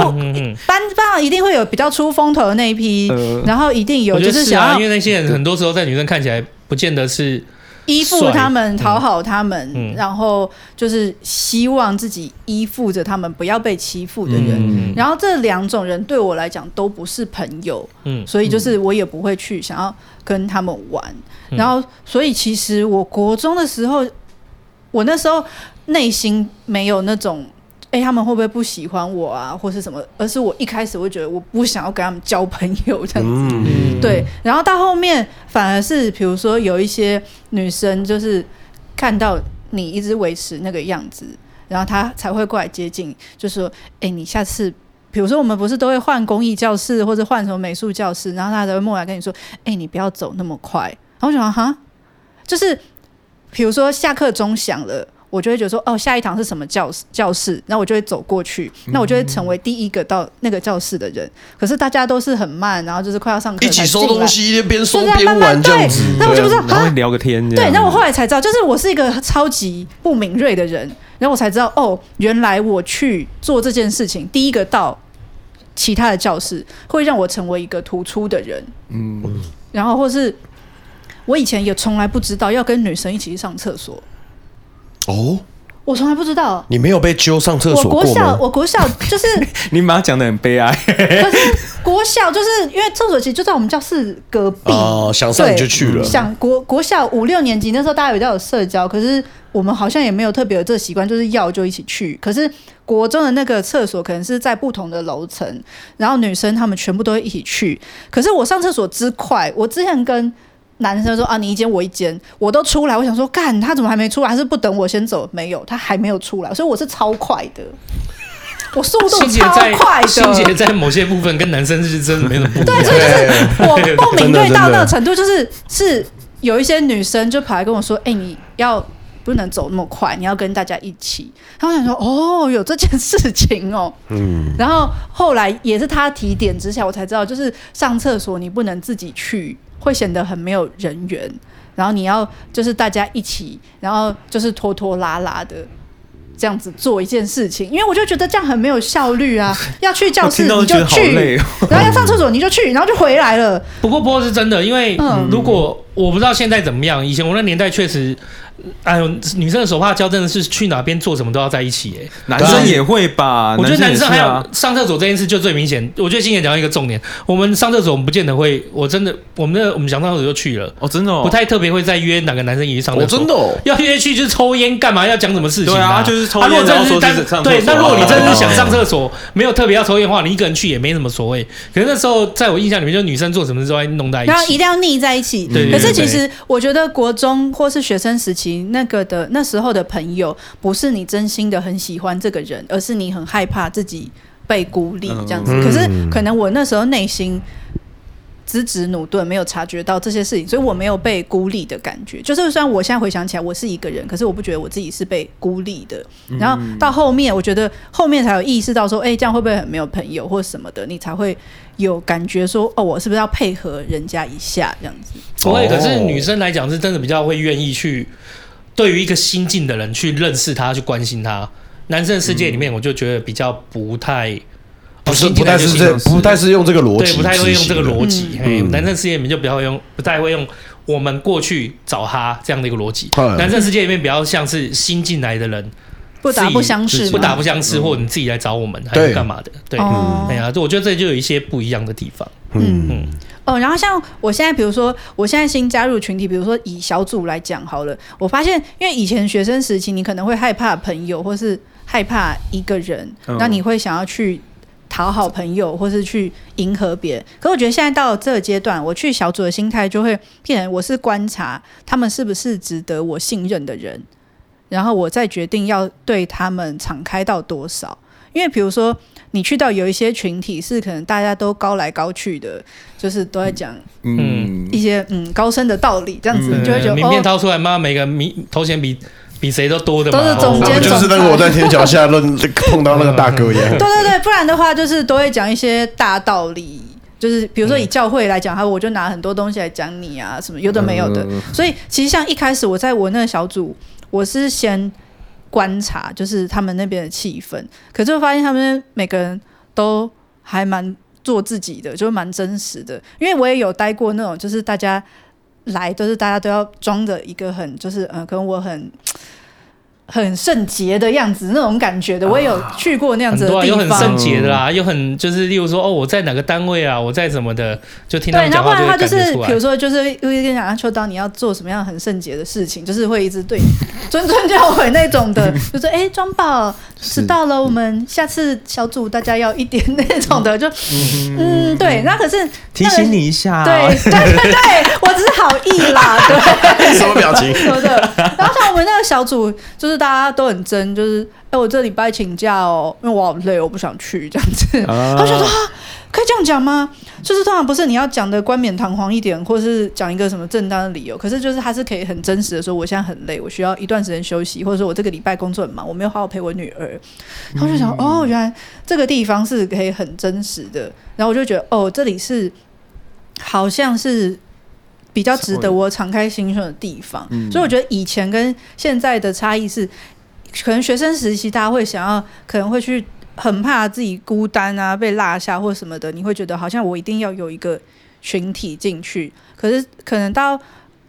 班班上一定会有比较出风头的那一批，呃、然后一定有就是想要，因为那些人很多时候在女生看起来不见得是依附他们、讨好他们，嗯、然后就是希望自己依附着他们，不要被欺负的人。嗯、然后这两种人对我来讲都不是朋友，嗯，所以就是我也不会去想要跟他们玩。嗯、然后，所以其实我国中的时候，我那时候内心没有那种。哎、欸，他们会不会不喜欢我啊，或是什么？而是我一开始会觉得我不想要跟他们交朋友这样子，嗯、对。然后到后面反而是，比如说有一些女生就是看到你一直维持那个样子，然后她才会过来接近，就说：“哎、欸，你下次，比如说我们不是都会换公益教室或者换什么美术教室，然后她才会过来跟你说：‘哎、欸，你不要走那么快。’然后我想哈，就是比如说下课钟响了。”我就会觉得说，哦，下一堂是什么教室？教室，那我就会走过去，那我就会成为第一个到那个教室的人。可是大家都是很慢，然后就是快要上课，一起收东西，边收边玩这样子。那我就不知道，然后聊个天。对，那我后来才知道，就是我是一个超级不敏锐的人，然后我才知道，哦，原来我去做这件事情，第一个到其他的教室，会让我成为一个突出的人。嗯，然后或是我以前也从来不知道要跟女生一起去上厕所。哦，我从来不知道，你没有被揪上厕所过吗？我国小，我国小就是 (laughs) 你妈讲的很悲哀。可是国小就是因为厕所其实就在我们教室隔壁哦，想上你就去了。想国国小五六年级那时候，大家比较有社交，可是我们好像也没有特别有这个习惯，就是要就一起去。可是国中的那个厕所可能是在不同的楼层，然后女生她们全部都会一起去。可是我上厕所之快，我之前跟。男生说啊，你一间我一间，我都出来。我想说，干他怎么还没出来？还是不等我先走？没有，他还没有出来，所以我是超快的，(laughs) 我速度超快的。欣姐在某些部分跟男生是真的没什么不一样。对，所以就是我不敏锐到那个程度，就是是有一些女生就跑来跟我说：“哎、欸，你要。”不能走那么快，你要跟大家一起。他们想说，哦，有这件事情哦，(laughs) 嗯。然后后来也是他提点之下，我才知道，就是上厕所你不能自己去，会显得很没有人缘。然后你要就是大家一起，然后就是拖拖拉拉的。这样子做一件事情，因为我就觉得这样很没有效率啊！(laughs) 要去教室你就去，然后要上厕所你就去，然后就回来了。不过，不过是真的，因为如果我不知道现在怎么样，以前我那年代确实。哎呦，女生的手帕交真的是去哪边做什么都要在一起哎，男生也会吧？我觉得男生还有上厕所这件事就最明显。我觉得今天讲到一个重点，我们上厕所我们不见得会，我真的我们那我们想上厕所就去了哦，真的哦不太特别会再约哪个男生一起上厕所，真的哦要约去就是抽烟干嘛？要讲什么事情？对啊，就是抽烟。然后说对，那如果你真的是想上厕所，(laughs) 没有特别要抽烟的话，你一个人去也没什么所谓。可是那时候在我印象里面，就女生做什么事都会弄在一起，然后一定要腻在一起。对，可是其实我觉得国中或是学生时期那个的。那时候的朋友不是你真心的很喜欢这个人，而是你很害怕自己被孤立这样子。可是可能我那时候内心资质努顿，没有察觉到这些事情，所以我没有被孤立的感觉。就是虽然我现在回想起来我是一个人，可是我不觉得我自己是被孤立的。然后到后面，我觉得后面才有意识到说，哎，这样会不会很没有朋友或什么的？你才会有感觉说，哦，我是不是要配合人家一下这样子？不会，可是女生来讲是真的比较会愿意去。对于一个新进的人去认识他，去关心他，男生的世界里面，我就觉得比较不太，不是不太是这，不太是用这个逻辑，对，不太会用这个逻辑。嘿，男生世界里面就比较用，不太会用我们过去找他这样的一个逻辑。男生世界里面比较像是新进来的人，不打不相识，不打不相识，或者你自己来找我们，还是干嘛的？对，哎呀，我觉得这就有一些不一样的地方。嗯嗯。哦，然后像我现在，比如说我现在新加入群体，比如说以小组来讲好了，我发现，因为以前学生时期，你可能会害怕朋友，或是害怕一个人，那你会想要去讨好朋友，或是去迎合别人。可我觉得现在到了这个阶段，我去小组的心态就会变成，我是观察他们是不是值得我信任的人，然后我再决定要对他们敞开到多少。因为比如说。你去到有一些群体是可能大家都高来高去的，就是都在讲嗯一些嗯高深的道理，这样子你就会觉得名片掏出来嘛，每个名头衔比比谁都多的，都是总监，就是那个我在天桥下论碰到那个大哥一样。(laughs) 对对对，不然的话就是都会讲一些大道理，就是比如说以教会来讲，哈，我就拿很多东西来讲你啊，什么有的没有的。所以其实像一开始我在我那个小组，我是先。观察就是他们那边的气氛，可是我发现他们每个人都还蛮做自己的，就蛮真实的。因为我也有待过那种，就是大家来都是大家都要装的一个很，就是嗯，可能我很。很圣洁的样子，那种感觉的，我也有去过那样子的地方。有很圣洁的啦，有很就是，例如说，哦，我在哪个单位啊，我在什么的，就听到。对，然后他就是，比如说，就是因为跟你讲，秋刀你要做什么样很圣洁的事情，就是会一直对谆谆教诲那种的，就说哎，庄宝迟到了，我们下次小组大家要一点那种的，就嗯，对，那可是提醒你一下，对对对对，我只是好意啦，对，(laughs) 什么表情？(laughs) 然后像我们那个小组，就是。大家都很真，就是哎、欸，我这礼拜请假哦，因为我好累，我不想去这样子。他就说啊，可以这样讲吗？就是通常不是你要讲的冠冕堂皇一点，或是讲一个什么正当的理由，可是就是他是可以很真实的说，我现在很累，我需要一段时间休息，或者说我这个礼拜工作很忙，我没有好好陪我女儿。然后就想，哦，原来这个地方是可以很真实的。然后我就觉得，哦，这里是好像是。比较值得我敞开心胸的地方，所以我觉得以前跟现在的差异是，可能学生时期大家会想要，可能会去很怕自己孤单啊，被落下或什么的，你会觉得好像我一定要有一个群体进去，可是可能到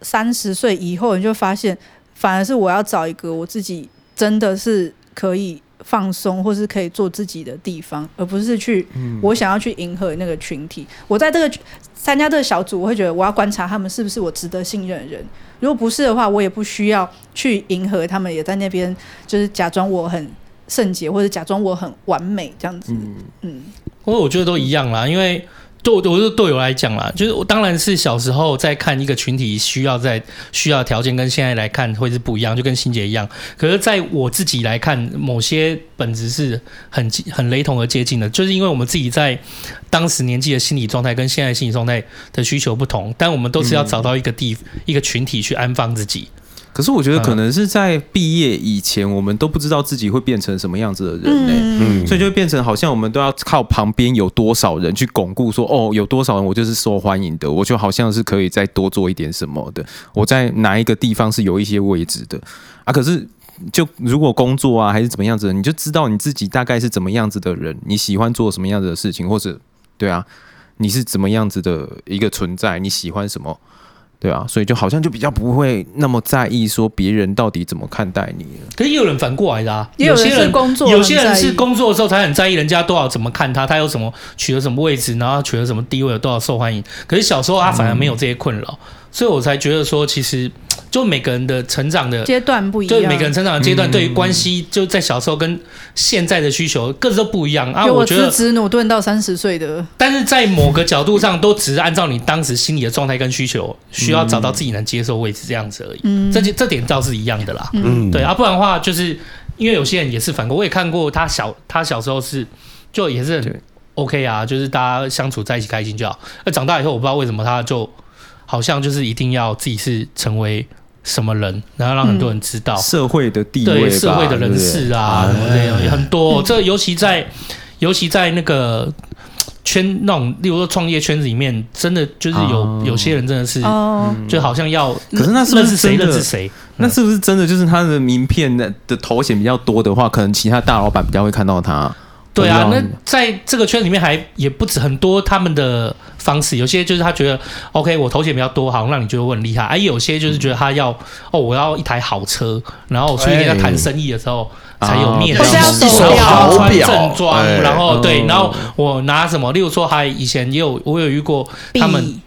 三十岁以后，你就发现，反而是我要找一个我自己真的是可以。放松，或是可以做自己的地方，而不是去我想要去迎合那个群体。嗯、我在这个参加这个小组，我会觉得我要观察他们是不是我值得信任的人。如果不是的话，我也不需要去迎合他们，也在那边就是假装我很圣洁，或者假装我很完美这样子。嗯，嗯，不过我觉得都一样啦，因为。对，我我是对我来讲啦，就是我当然是小时候在看一个群体需要在需要条件，跟现在来看会是不一样，就跟欣姐一样。可是在我自己来看，某些本质是很很雷同而接近的，就是因为我们自己在当时年纪的心理状态跟现在心理状态的需求不同，但我们都是要找到一个地、嗯、一个群体去安放自己。可是我觉得可能是在毕业以前，我们都不知道自己会变成什么样子的人呢、欸，嗯所以就会变成好像我们都要靠旁边有多少人去巩固说，哦，有多少人我就是受欢迎的，我就好像是可以再多做一点什么的，我在哪一个地方是有一些位置的啊。可是就如果工作啊还是怎么样子的，你就知道你自己大概是怎么样子的人，你喜欢做什么样子的事情，或者对啊，你是怎么样子的一个存在，你喜欢什么？对啊，所以就好像就比较不会那么在意说别人到底怎么看待你了。可是也有人反过来的啊，也有人些人是工作有些人是工作的时候才很在意人家多少怎么看他，他有什么取得什么位置，然后取得什么地位，有多少受欢迎。可是小时候他反而没有这些困扰，嗯、所以我才觉得说，其实 (tsk) 就每个人的成长的阶段不一样，对每个人成长的阶段，嗯对于关系就在小时候跟现在的需求各自都不一样啊。我我觉得直努顿到三十岁的，但是在某个角度上，都只是按照你当时心理的状态跟需求，需要找到自己能接受位置这样子而已。嗯这这点倒是一样的啦。嗯，对啊，不然的话，就是因为有些人也是反过，我也看过他小他小时候是就也是 OK 啊，就是大家相处在一起开心就好。那长大以后，我不知道为什么他就好像就是一定要自己是成为什么人，然后让很多人知道。社会的地位吧，对社会的人士啊，什么这种也很多。这尤其在尤其在那个圈那种，例如说创业圈子里面，真的就是有、哦有些人真的是，哦，就好像要可是那是不是认识谁认识谁。那是不是真的就是他的名片的的头衔比较多的话，可能其他大老板比较会看到他？对啊，那在这个圈里面还也不止很多他们的方式，有些就是他觉得 OK，我头衔比较多，好像让你觉得我很厉害；，而、啊、有些就是觉得他要哦，我要一台好车，然后所以跟他谈生意的时候才有面子，或是要一手表好穿正装，哎。然后对，哦然后我拿什么？例如说，还以前也有我有遇过他们。笔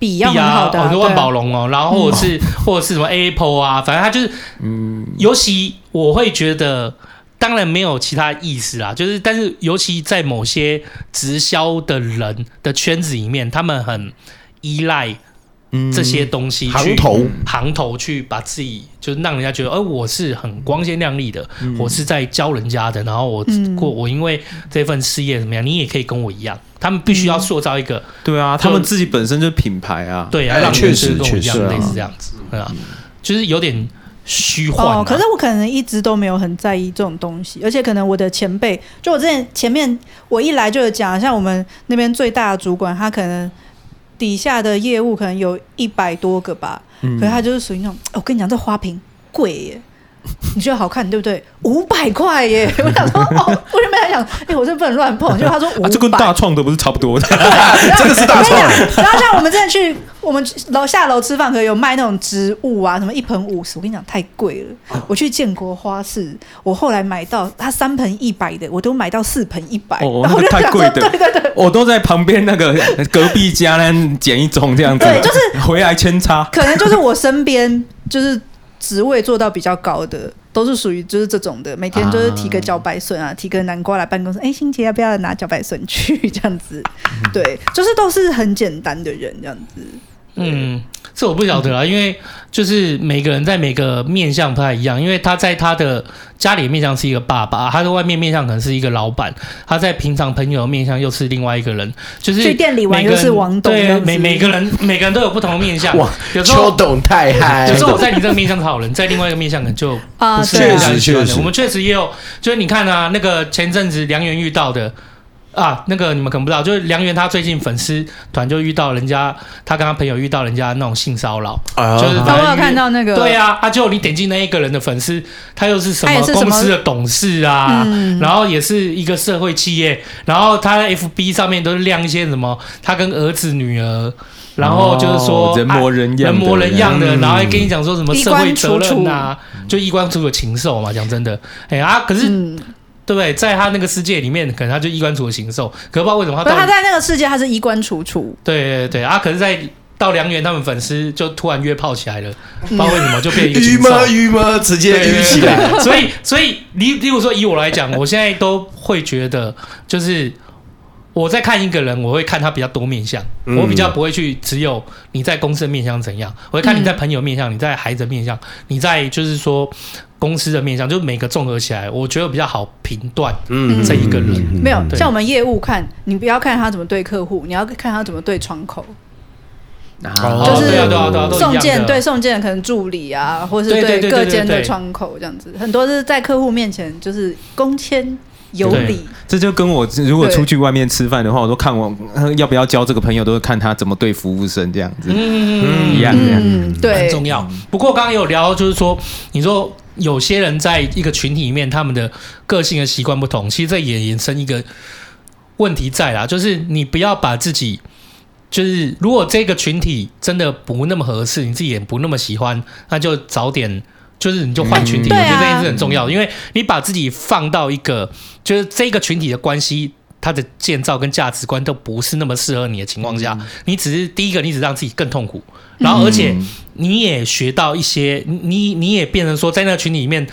笔要很好的、啊，啊，哦，万宝龙哦，然后或者是、(laughs) 或者是什么 Apple 啊，反正他就是，嗯，尤其我会觉得，当然没有其他意思啦，就是但是尤其在某些直销的人的圈子里面，他们很依赖这些东西去行头。行头去把自己，就是让人家觉得，哎、我是很光鲜亮丽的，我是在教人家的，然后我嗯。过我因为这份事业怎么样，你也可以跟我一样，他们必须要塑造一个。对啊，他们自己本身就是品牌啊。对啊，确实确实类似这样子，对啊，就是有点虚幻啊。哦，可是我可能一直都没有很在意这种东西，而且可能我的前辈，就我之前前面我一来就有讲，像我们那边最大的主管，他可能底下的业务可能有一百多个吧，嗯可是他就是属于那种，哦我跟你讲，这花瓶贵耶。你觉得好看对不对？五百块耶！(laughs) 我想说，哦，我原本还想，哎、我这不能乱碰。结果他说五百、啊，这跟大创的不是差不多 (laughs) 的？这个是大创。然后像我们之前去，我们楼下楼吃饭，可能有卖那种植物啊，什么一盆五十，我跟你讲太贵了。我去建国花市，我后来买到它三盆一百的，我都买到四盆一百。哦，然后我就想说那个太贵的，对对对，我都在旁边那个隔壁家呢捡一种这样子，对就是回来扦插。可能就是我身边就是职位做到比较高的。都是属于就是这种的，每天就是提个茭白笋啊，提个南瓜来办公室。哎，欣姐要不要拿茭白笋去？这样子，对，就是都是很简单的人这样子。嗯，这我不晓得啊，(laughs) 因为就是每个人在每个面相不太一样，因为他在他的家里面相是一个爸爸，他在外面面相可能是一个老板，他在平常朋友面相又是另外一个人，就是去店里玩又是王董，对，每每个人每个人都有不同的面相。哇，有时候秋董太嗨，有时候我在你这个面相是好人，在另外一个面相可能就啊，确实确实我们确实也有，就是你看啊，那个前阵子梁元遇到的。啊，那个你们可能不知道，就是梁元他最近粉丝团就遇到人家，他跟他朋友遇到人家那种性骚扰，啊就是他有看到那个，对啊，啊，就你点进那一个人的粉丝，他又是什么公司的董事啊，嗯。然后也是一个社会企业，然后他在 FB 上面都是亮一些什么，他跟儿子女儿。然后就是说、哦人模人样啊人模人样的，嗯。然后还跟你讲说什么社会责任啊，就衣冠楚楚的禽兽嘛，讲真的，哎啊，可是、嗯，对不对？在他那个世界里面，可能他就衣冠楚楚的禽兽，可不知道为什么他他在那个世界他是衣冠楚楚，对对对啊，可是，在到梁元他们粉丝就突然约炮起来了，不知道为什么就变一个禽鱼吗？兽。鱼吗？直接对鱼起来。所以，所以，例例如说，以我来讲，我现在都会觉得，就是我在看一个人，我会看他比较多面相，嗯我比较不会去只有你在公司的面相怎样，我会看你在朋友面相，你在孩子的面相，你在就是说公司的面相，就每个综合起来，我觉得比较好评断嗯这一个人。没有对像我们业务看，你不要看他怎么对客户，你要看他怎么对窗口。啊就是对啊对啊对啊，都一样送件对送件可能助理啊，或是对对对对各间的对对窗口这样子，很多是在客户面前就是恭谦有理。这就跟我如果出去外面吃饭的话，我都看我呃 (laughs) 要不要交这个朋友，都是看他怎么对服务生这样子，嗯一样的。嗯，很，重要。不过刚刚有聊，就是说，你说有些人在一个群体里面，他们的个性和习惯不同，其实这也延伸一个问题在啦，就是你不要把自己，就是如果这个群体真的不那么合适，你自己也不那么喜欢，那就早点。就是你就换群体，嗯。我觉得这件事很重要的，因为你把自己放到一个就是这个群体的关系，它的建造跟价值观都不是那么适合你的情况下，你只是第一个，你只让自己更痛苦，然后而且你也学到一些，你你也变成说，在那个群体里面，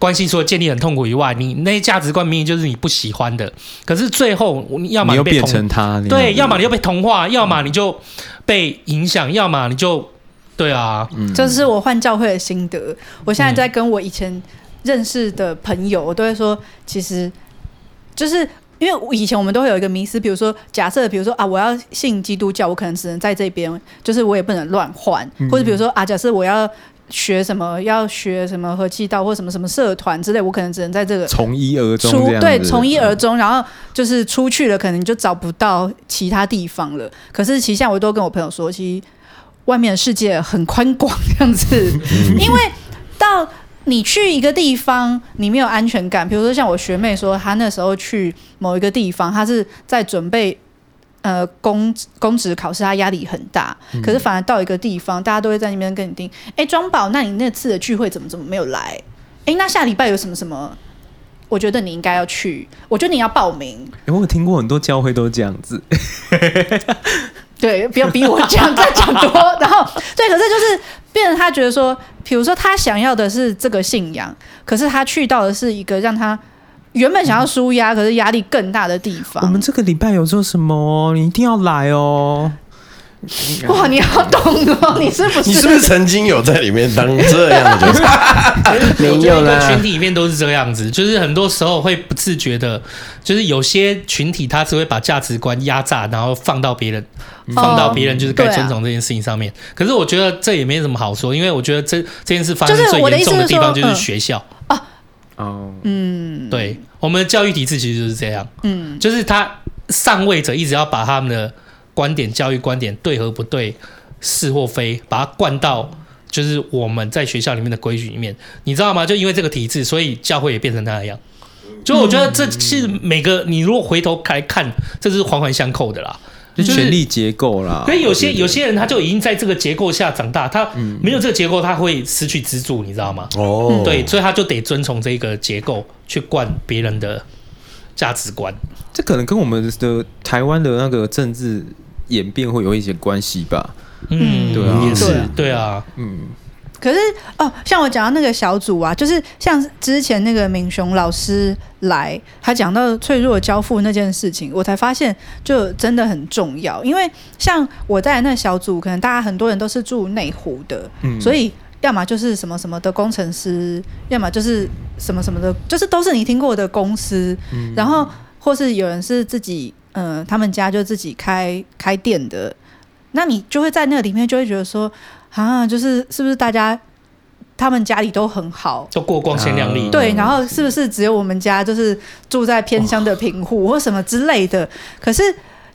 关系除了建立很痛苦以外，你那些价值观明明就是你不喜欢的，可是最后你要么你又变成他，对，要么你就被同化，要么你就被影响，要么你就对啊，这是我换教会的心得。我现在在跟我以前认识的朋友，我都会说，其实就是因为以前我们都会有一个迷思，比如说假设，比如说啊，我要信基督教，我可能只能在这边，就是我也不能乱换，或者比如说啊，假设我要学什么，要学什么和气道或什么什么社团之类，我可能只能在这个从一而终对从一而终，然后就是出去了，可能就找不到其他地方了。可是其实像我都跟我朋友说，其实外面的世界很宽广这样子，因为到你去一个地方，你没有安全感。比如说像我学妹说，她那时候去某一个地方，她是在准备呃公公职考试，她压力很大。可是反而到一个地方，大家都会在那边跟你盯，哎，庄宝，那你那次的聚会怎么怎么没有来？哎，那下礼拜有什么什么？我觉得你应该要去，我觉得你要报名。欸我有听过很多教会都这样子，对，不要逼我讲再讲多。然后，对，可是就是变成他觉得说，比如说他想要的是这个信仰，可是他去到的是一个让他原本想要舒压，可是压力更大的地方。我们这个礼拜有做什么？你一定要来哦。(laughs) 哇，你好懂哦，你是不是？你是不是曾经有在里面当这样的角色？(laughs) 有啦。群，体里面都是这样子，就是很多时候会不自觉的，就是有些群体他只会把价值观压榨，然后放到别人，放到别人就是该尊重这件事情上面。可是我觉得这也没什么好说，因为我觉得这这件事发生最严重的地方就是学校。哦，嗯，对，我们的教育体制其实就是这样，嗯，就是他上位者一直要把他们的观点、教育观点对和不对、是或非，把它灌到就是我们在学校里面的规矩里面，你知道吗？就因为这个体制，所以教会也变成那样。就我觉得这是每个你如果回头来看，这是环环相扣的啦。就权力结构啦。所以有些有些人他就已经在这个结构下长大，他没有这个结构，他会失去支柱，你知道吗？哦，对，所以他就得遵从这个结构去灌别人的价值观。这可能跟我们的台湾的那个政治演变会有一些关系吧。嗯，对啊。也是。对啊，嗯，可是哦，像我讲到那个小组啊，就是像之前那个敏雄老师来，他讲到脆弱交付那件事情，我才发现就真的很重要。因为像我在那小组，可能大家很多人都是住内湖的，嗯。所以要么就是什么什么的工程师，要么就是什么什么的，就是都是你听过的公司，然后或是有人是自己，呃，他们家就自己开开店的。那你就会在那里面就会觉得说，啊，就是是不是大家他们家里都很好，都过光鲜亮丽。对，然后是不是只有我们家就是住在偏乡的贫户或什么之类的？可是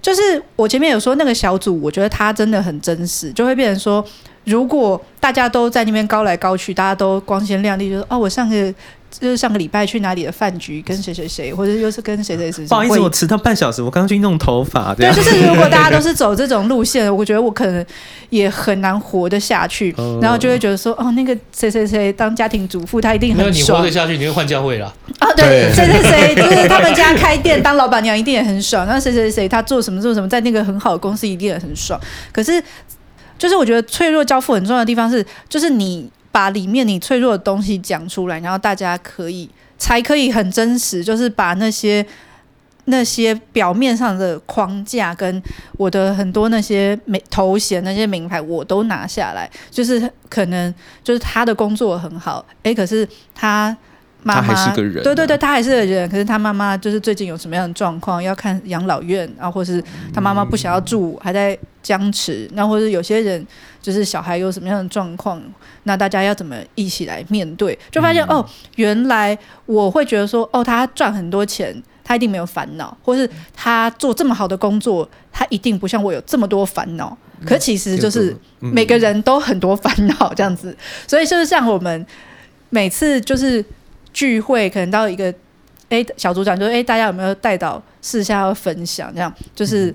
就是我前面有说那个小组，我觉得他真的很真实，就会变成说，如果大家都在那边高来高去，大家都光鲜亮丽，就是哦，我上个。就是上个礼拜去哪里的饭局，跟谁谁谁，或者又是跟谁谁谁。不好意思，我迟到半小时，我刚刚去弄头发。对，就是如果大家都是 (laughs) 走这种路线，我觉得我可能也很难活得下去。哦然后就会觉得说，哦，那个谁谁谁当家庭主妇，他一定没有你活得下去，你会换教会啦。啊。对，对谁谁谁就是他们家开店当老板娘，一定也很爽。那谁谁谁他做什么做什么，在那个很好的公司，一定也很爽。可是，就是我觉得脆弱交付很重要的地方是，就是你把里面你脆弱的东西讲出来，然后大家可以。才可以很真实，就是把那些那些表面上的框架跟我的很多那些名头衔、那些名牌，我都拿下来。就是可能就是他的工作很好，哎，可是他妈妈他还是个人啊对对对，他还是个人。可是他妈妈就是最近有什么样的状况，要看养老院啊，或是他妈妈不想要住，还在僵持，那或者有些人就是小孩有什么样的状况，那大家要怎么一起来面对？就发现、嗯、哦，原来我会觉得说，哦，他赚很多钱，他一定没有烦恼，或是他做这么好的工作，他一定不像我有这么多烦恼。可其实就是每个人都很多烦恼这样子，所以就是像我们每次就是聚会，可能到一个哎小组长就说哎大家有没有带到事项要分享？这样就是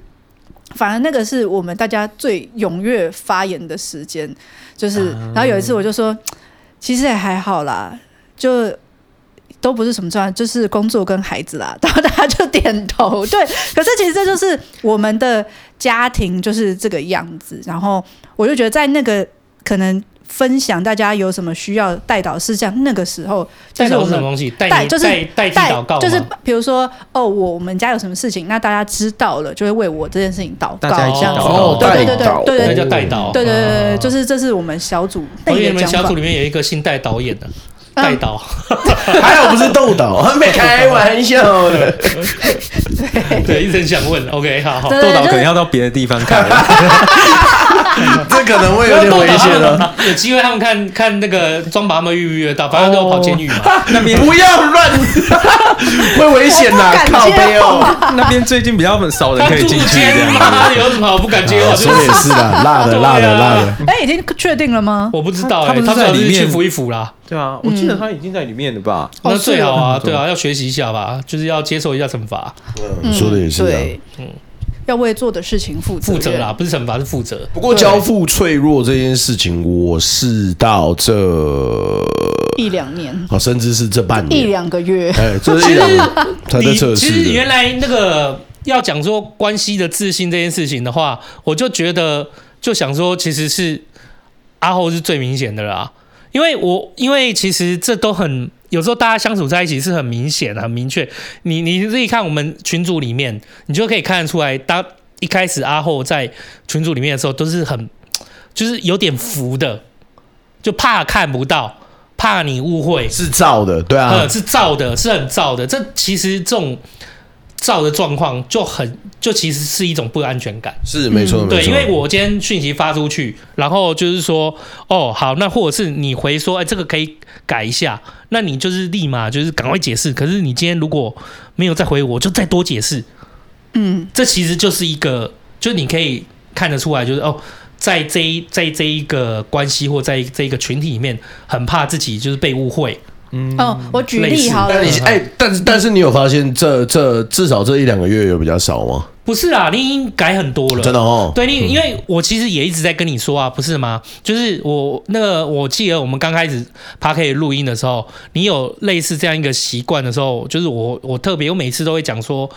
反而那个是我们大家最踊跃发言的时间，就是然后有一次我就说其实也还好啦，就。都不是什么重要，就是工作跟孩子啦。(laughs) 然后大家就点头，对。可是其实这就是我们的家庭就是这个样子。然后我就觉得在那个可能分享大家有什么需要代祷事项那个时候，就是我们什么东西代就是代代祷告，就是比如说哦，我我们家有什么事情，那大家知道了就会为我这件事情祷告，这样子。哦，对对对对对，那叫代祷。对对对对，就是这是我们小组。我以为你们小组里面有一个姓戴导演的。带导，(laughs) 还好不是豆导，没开玩笑的。(laughs) 对，一直想问，OK，好好，豆导可能要到别的地方看，(laughs) (laughs) 这可能会有点危险了。(laughs) 有机会他们看看那个庄把他们预不预约到，反正都要跑监狱嘛。那 (laughs) 边不要乱，会危险呐，靠北哦。那边最近比较少人可以进去。妈有什么好不敢接话？说也是的，辣的辣的辣的。哎，已经确定了吗？我不知道，他们在里面去扶一扶啦。对啊，我记得他已经在里面了吧？那最好啊，对啊，要学习一下吧，就是要接受一下惩罚。嗯，说的也是对。嗯，要为做的事情负责。负责啦，不是惩罚，是负责。不过交付脆弱这件事情，我是到这一两年，哦，甚至是这半年一两个月。哎，这是一两 (laughs) 年才在测试。其实原来那个要讲说关系的自信这件事情的话，我就觉得就想说，其实是阿后是最明显的啦。因为我因为其实这都很有时候大家相处在一起是很明显很明确。你你自己看我们群组里面，你就可以看得出来，当一开始阿后在群组里面的时候，都是很就是有点浮的，就怕看不到，怕你误会，是造的，对啊，是造的，是很造的。这其实这种。照的状况就很，就其实是一种不安全感，是没错，对，因为我今天讯息发出去，然后就是说，哦，好，那或者是你回说，哎，这个可以改一下，那你就是立马就是赶快解释。可是你今天如果没有再回我，就再多解释，嗯，这其实就是一个，就你可以看得出来，就是哦，在这一在这一个关系或在这一个群体里面，很怕自己就是被误会。嗯哦，我举例好了。但你哎，但是但是你有发现这这至少这一两个月有比较少吗？不是啊，你已经改很多了，真的哦。对，你因为我其实也一直在跟你说啊，不是吗？就是我那个，我记得我们刚开始 Podcast 录音的时候，你有类似这样一个习惯的时候，就是我我特别我每次都会讲说，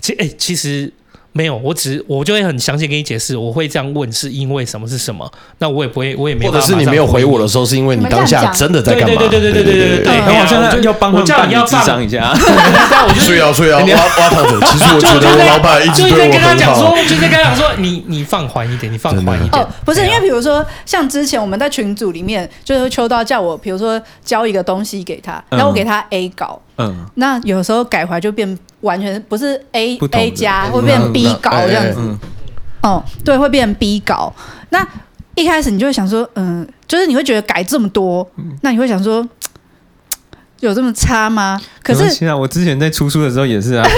其哎其实。没有，我只我就会很详细跟你解释，我会这样问是因为什么是什么，那我也不会，我也没。或者是你没有回我的时候，是因为你当下真的在干嘛？对对对对对对对对对。然后现在要帮他办理咨商一下。(laughs) 所以啊，所以啊，挖挖他的。(laughs) 其实我觉得我老板一直对我很好。就在跟他讲说，你你放缓一点，你放缓一点。哦，不是，因为比如说像之前我们在群组里面，就是秋刀叫我，比如说交一个东西给他，然后我给他 A 稿。嗯，那有时候改回来就变完全不是 A A 加，会变 B 稿这样子。哦，对，会变 B 稿。那一开始你就会想说，嗯，就是你会觉得改这么多，那你会想说，有这么差吗？可是现在我之前在出书的时候也是啊。(laughs)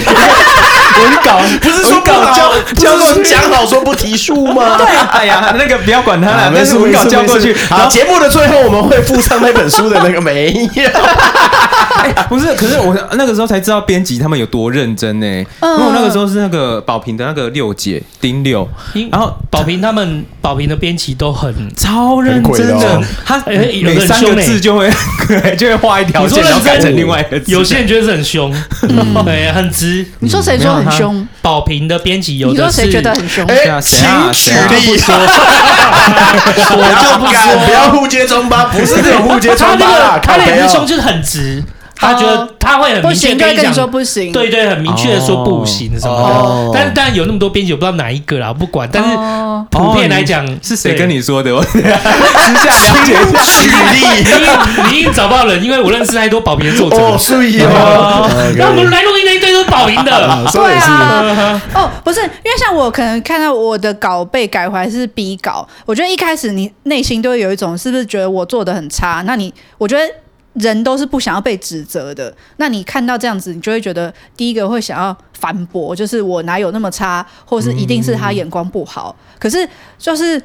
文稿不是说稿交交过讲好说不提数吗？(laughs) 对，哎呀，那个不要管他了，但是文稿交过去。好，节目的最后我们会附上那本书的那个没有。(laughs) 不是，可是我那个时候才知道编辑他们有多认真呢。因为我那个时候是那个宝瓶的那个六姐丁六，然后宝瓶他们宝瓶的编辑都很超认真的，他每三个字就会就会画一条线，然后改成另外一个字。有些人觉得是很凶，对，很直。你说谁说？很凶，宝瓶的编辑有的是。你说谁觉得很凶？哎，请举例说。(laughs) 我就不敢，不要互揭疮疤，不是这种互揭疮疤啦。他那个凶就是很直，他觉得他会很不行，明确跟你就会跟你说，不行。对对，很明确的说不行什么哦的。但是当然有那么多编辑，我不知道哪一个啦，我不管。但是哦普遍来讲，是谁跟你说的？我私下了解一下。举例你你已经找不到人，因为我认识太多保平的作者哦。所以哦那我们来录音那一堆都是保赢的，(laughs) 对啊，哦，不是，因为像我可能看到我的稿被改回来是 B 稿，我觉得一开始你内心都会有一种是不是觉得我做的很差？那你我觉得人都是不想要被指责的。那你看到这样子，你就会觉得第一个会想要反驳，就是我哪有那么差，或是一定是他眼光不好。可是就是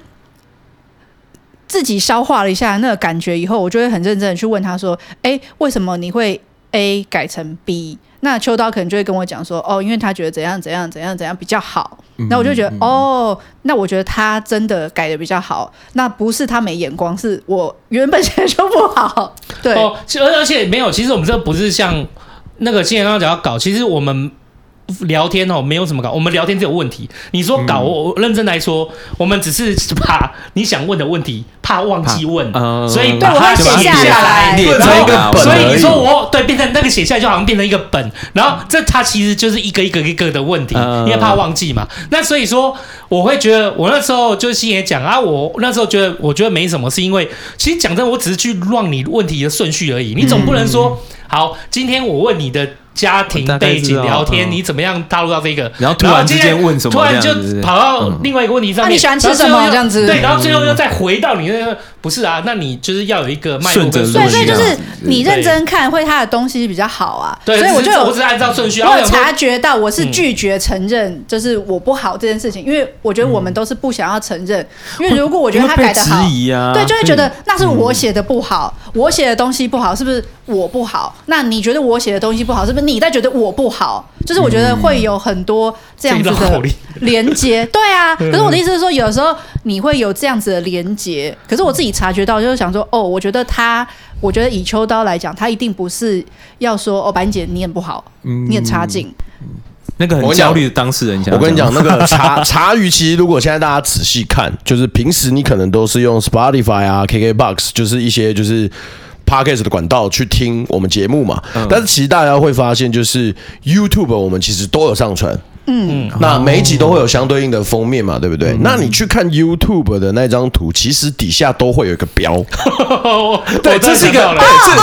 自己消化了一下那个感觉以后，我就会很认真的去问他说：“哎，为什么你会 A 改成 B？” 那秋刀可能就会跟我讲说：“哦，因为他觉得怎样怎样怎样怎样比较好。”那我就觉得哦，那我觉得他真的改的比较好。那不是他没眼光，是我原本写的就不好。(laughs) 对，而而且没有，其实我们这不是像那个之前刚刚讲要搞，其实我们聊天哦，没有什么搞，我们聊天只有问题。你说搞，我我认真来说，我们只是 (laughs) 怕你想问的问题，怕忘记问，呃所以对我把它写下来来，变成一个然后本所以你说我对变成那个写下来，就好像变成一个本，然后这它其实就是一个一个一个的问题，嗯因为怕忘记嘛。那所以说，我会觉得我那时候就是心也讲啊，我那时候觉得我觉得没什么，是因为其实讲真的，我只是去乱你问题的顺序而已。你总不能说，好，今天我问你的。家庭背景聊天，你怎么样踏入到这个？然后突然之间问什么？突然就跑到另外一个问题上面。那你喜欢吃什么？这样子对，然后最后又再回到你那个，不是啊？那你就是要有一个脉络。对，所以就是你认真看，会他的东西比较好啊。对，所以我就我只是按照顺序。我有察觉到，我是拒绝承认，就是我不好这件事情，因为我觉得我们都是不想要承认。因为如果我觉得他改的好，对，就会觉得那是我写的不好，我写的东西不好，是不是我不好？那你觉得我写的东西不好，是不是你在觉得我不？好，就是我觉得会有很多这样子的连接，(laughs) 对啊。可是我的意思是说，有时候你会有这样子的连接，可是我自己察觉到，就是想说，哦，我觉得他，我觉得以秋刀来讲，他一定不是要说，哦，板姐你很不好，你很差劲。那个很焦虑的当事人，我跟你讲，那个茶茶余，其实如果现在大家仔细看，就是平时你可能都是用 Spotify 啊、KKBox，就是一些就是。Podcast 的管道去听我们节目嘛，嗯、但是其实大家会发现，就是 YouTube 我们其实都有上传，嗯，那每一集都会有相对应的封面嘛，对不对？嗯、那你去看 YouTube 的那张图，其实底下都会有一个标，(laughs) 对，这是一个，对，是，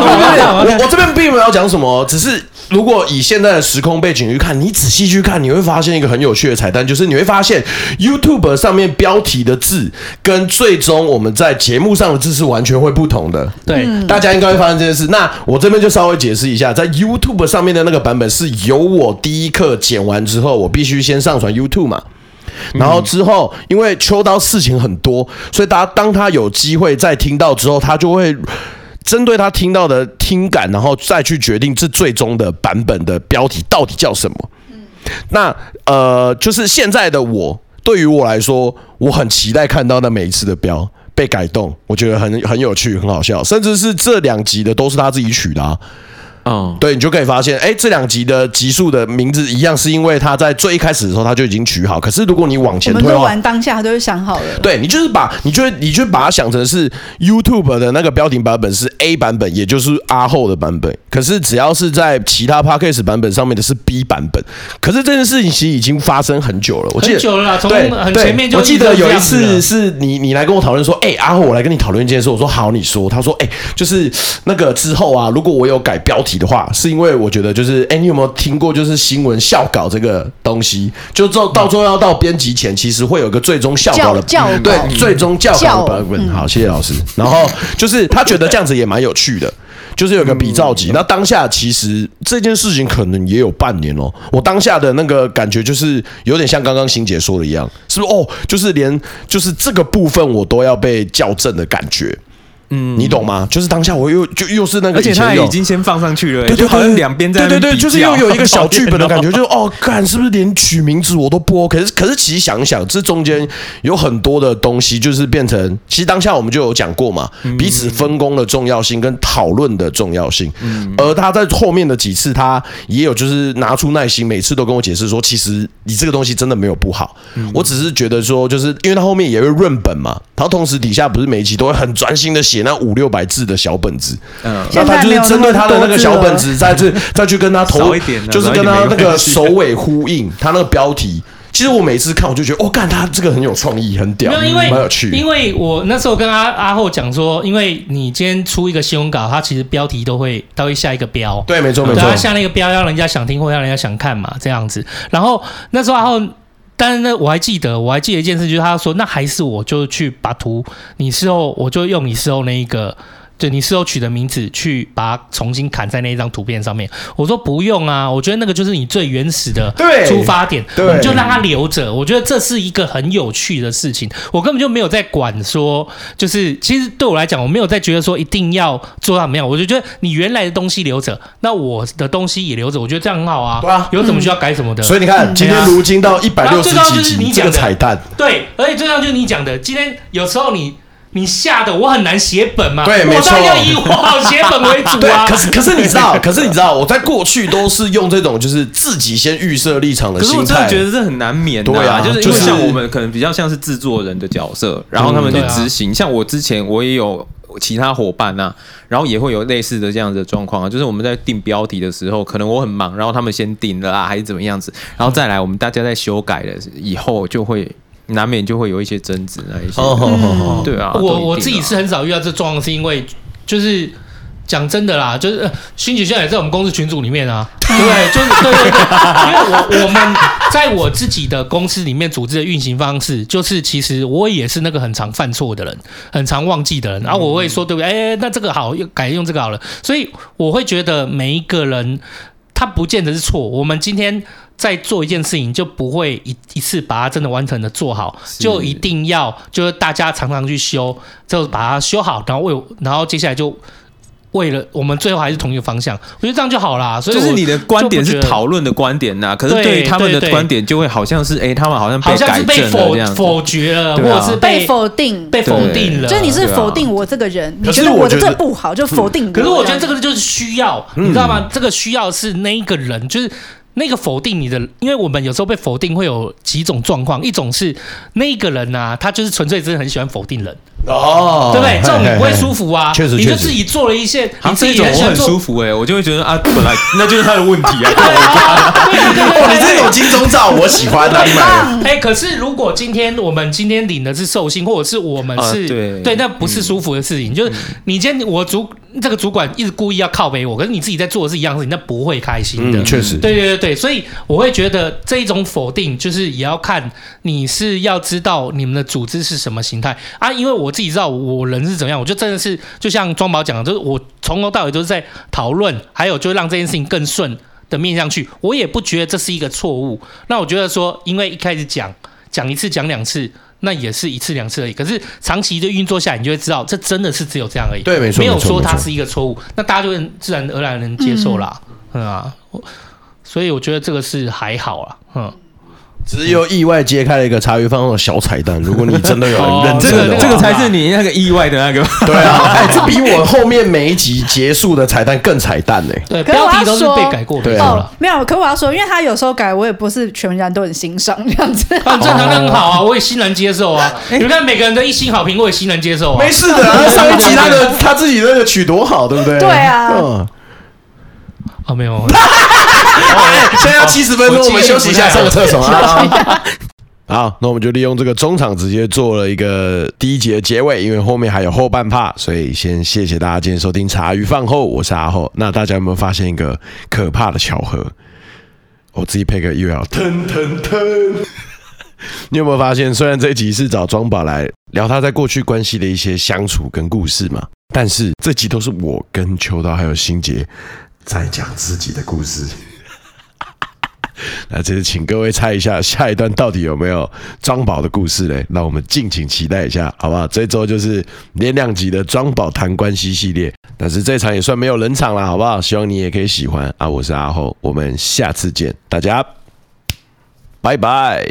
我我这边并没有讲什么，只是。如果以现在的时空背景去看，你仔细去看，你会发现一个很有趣的彩蛋，就是你会发现 YouTube 上面标题的字跟最终我们在节目上的字是完全会不同的。对，大家应该会发现这件事。那我这边就稍微解释一下，在 YouTube 上面的那个版本是由我第一课剪完之后，我必须先上传 YouTube 嘛。然后之后，因为秋刀事情很多，所以大家当他有机会再听到之后，他就会。针对他听到的听感，然后再去决定这最终的版本的标题到底叫什么。那呃，就是现在的我，对于我来说，我很期待看到那每一次的标被改动，我觉得很很有趣，很好笑，甚至是这两集的都是他自己取的啊。嗯，对，你就可以发现，哎，这两集的集数的名字一样，是因为他在最一开始的时候他就已经取好。可是如果你往前推，我们完当下他都是想好了。对，你就是把，你就你就把它想成是 YouTube 的那个标题版本是 A 版本，也就是阿后的版本。可是只要是在其他 Podcast 版本上面的是 B 版本。可是这件事情其实已经发生很久了，我记得很久了啦，从很前面就我记得有一次是你你来跟我讨论说，哎，阿后，我来跟你讨论一件事。我说好，你说。他说，哎，就是那个之后啊，如果我有改标题的话，是因为我觉得就是，哎，你有没有听过就是新闻校稿这个东西？就到到最后要到编辑前，其实会有个最终校稿的对，最终校稿的版本。好，谢谢老师。然后就是他觉得这样子也蛮有趣的，就是有个比照集。那当下其实这件事情可能也有半年哦。我当下的那个感觉就是有点像刚刚欣姐说的一样，是不是？哦，就是连就是这个部分我都要被校正的感觉。嗯，你懂吗？就是当下我又就又是那个，而且他已经先放上去了，对，就好像两边在对对对，就是又有一个小剧本的感觉，(laughs) 就是哦，干是不是连取名字我都不 OK？可是可是其实想想，这中间有很多的东西，就是变成其实当下我们就有讲过嘛，彼此分工的重要性跟讨论的重要性。嗯而他在后面的几次，他也有就是拿出耐心，每次都跟我解释说，其实你这个东西真的没有不好，我只是觉得说，就是因为他后面也会润本嘛，然后同时底下不是每一期都会很专心的写。写那五六百字的小本子，嗯，那他就是针对他的那个小本子，再去再去跟他投就是跟他那个首尾呼应，他那个标题。其实我每次看，我就觉得，哦，干他这个很有创意，很屌，没有，因为蛮有趣。因为我那时候跟阿阿后讲说，因为你今天出一个新闻稿，它其实标题都会都会下一个标，对，没错没对，他错。下那个标，让人家想听或让人家想看嘛，这样子。然后那时候阿后，但是呢，我还记得，我还记得一件事，就是他说，那还是我就去把图，你事后我就用你事后那一个。就你事后取的名字去把它重新砍在那一张图片上面，我说不用啊，我觉得那个就是你最原始的出发点，对，你就让它留着。我觉得这是一个很有趣的事情，我根本就没有在管说，就是其实对我来讲，我没有在觉得说一定要做到怎么样，我就觉得你原来的东西留着，那我的东西也留着，我觉得这样很好啊。对啊，有什么需要改什么的。所以你看，今天如今到一百六十几集，这个彩蛋，对，而且最重要就是你讲的，今天有时候你。你吓得我很难写本嘛？对，没错。我当然要以我好写本为主啊。可是，可是你知道，可是你知道，我在过去都是用这种就是自己先预设立场的心态。可是我真的觉得这很难免的、啊。对啊，就是因为像我们可能比较像是制作人的角色，然后他们去执行。像我之前我也有其他伙伴啊，然后也会有类似的这样子的状况啊。就是我们在定标题的时候，可能我很忙，然后他们先定了啊，还是怎么样子，然后再来我们大家在修改了以后就会。难免就会有一些争执那一些，嗯、对啊，我我自己是很少遇到这状况，是因为就是讲真的啦，就是新姐现在也在我们公司群组里面啊，对，就是对对对，因为我我们在我自己的公司里面组织的运行方式，就是其实我也是那个很常犯错的人，很常忘记的人，然后我会说对不对？哎，那这个好，又改用这个好了，所以我会觉得每一个人他不见得是错，我们今天。在做一件事情，就不会一一次把它真的完成的做好，就一定要就是大家常常去修，就把它修好，然后为然后接下来就为了我们最后还是同一个方向，我觉得这样就好啦。所以就是你的观点是讨论的观点呐，可是对于他们的观点就会好像是哎，他们好像被改正了这样否决了，或者是被否定，被否定了。就你是否定我这个人，你觉得我的这不好，就否定。可是我觉得这个就是需要，你知道吗？这个需要是那一个人，就是。那个否定你的，因为我们有时候被否定会有几种状况，一种是那个人呐、啊，他就是纯粹真的很喜欢否定人。哦，对不对？这种你不会舒服啊，确实，你就自己做了一些，你自己很很舒服哎，我就会觉得啊，本来那就是他的问题啊，(laughs) 对对对，哦，你这种金钟罩我喜欢的，哎，可是如果今天我们今天领的是寿星，或者是我们是对。对，那不是舒服的事情，就是你今天我主。这个主管一直故意要靠背我，可是你自己在做的是一样的事情，那不会开心的。嗯，确实，对对对对，所以我会觉得这一种否定，就是也要看你是要知道你们的组织是什么形态啊。因为我自己知道我人是怎么样，我就真的是就像庄宝讲的，就是我从头到尾都是在讨论，还有就让这件事情更顺的面向去。我也不觉得这是一个错误。那我觉得说，因为一开始讲讲一次，讲两次。那也是一次两次而已，可是长期的运作下来，你就会知道，这真的是只有这样而已。对，没错，没有说它是一个错误，那大家就会自然而然能接受啦。嗯，嗯啊，所以我觉得这个是还好啦。嗯。只有意外揭开了一个茶余饭后的小彩蛋。(laughs) 如果你真的有很认真这个才是你那个意外的那个。对啊，哎，这比我后面每一集结束的彩蛋更彩蛋呢。对，标题都是被改过的。对哦，没有，可我要说，因为他有时候改，我也不是全然都很欣赏这样子。很 (laughs) 正常，很好啊，我也欣然接受啊。(laughs) 你看每个人的一星好评，我也欣然接受啊。没事的，上一集他的他自己那个曲多好，对不对？对啊。嗯。啊，没有。(laughs) 现在要七十分钟，我们休息一下，上个厕所啊。(laughs) (laughs) 好，那我们就利用这个中场直接做了一个第一集的结尾，因为后面还有后半 part，所以先谢谢大家今天收听茶余饭后，我是阿后。那大家有没有发现一个可怕的巧合？我自己配个乐，腾腾腾。你有没有发现，虽然这一集是找庄宝来聊他在过去关系的一些相处跟故事嘛，但是这集都是我跟秋刀还有欣洁在讲自己的故事。(laughs) 那这次请各位猜一下，下一段到底有没有庄宝的故事嘞？那我们敬请期待一下，好不好？这周就是连两集的庄宝谈关系系列，但是这场也算没有冷场了，好不好？希望你也可以喜欢啊！我是阿后，我们下次见，大家拜拜。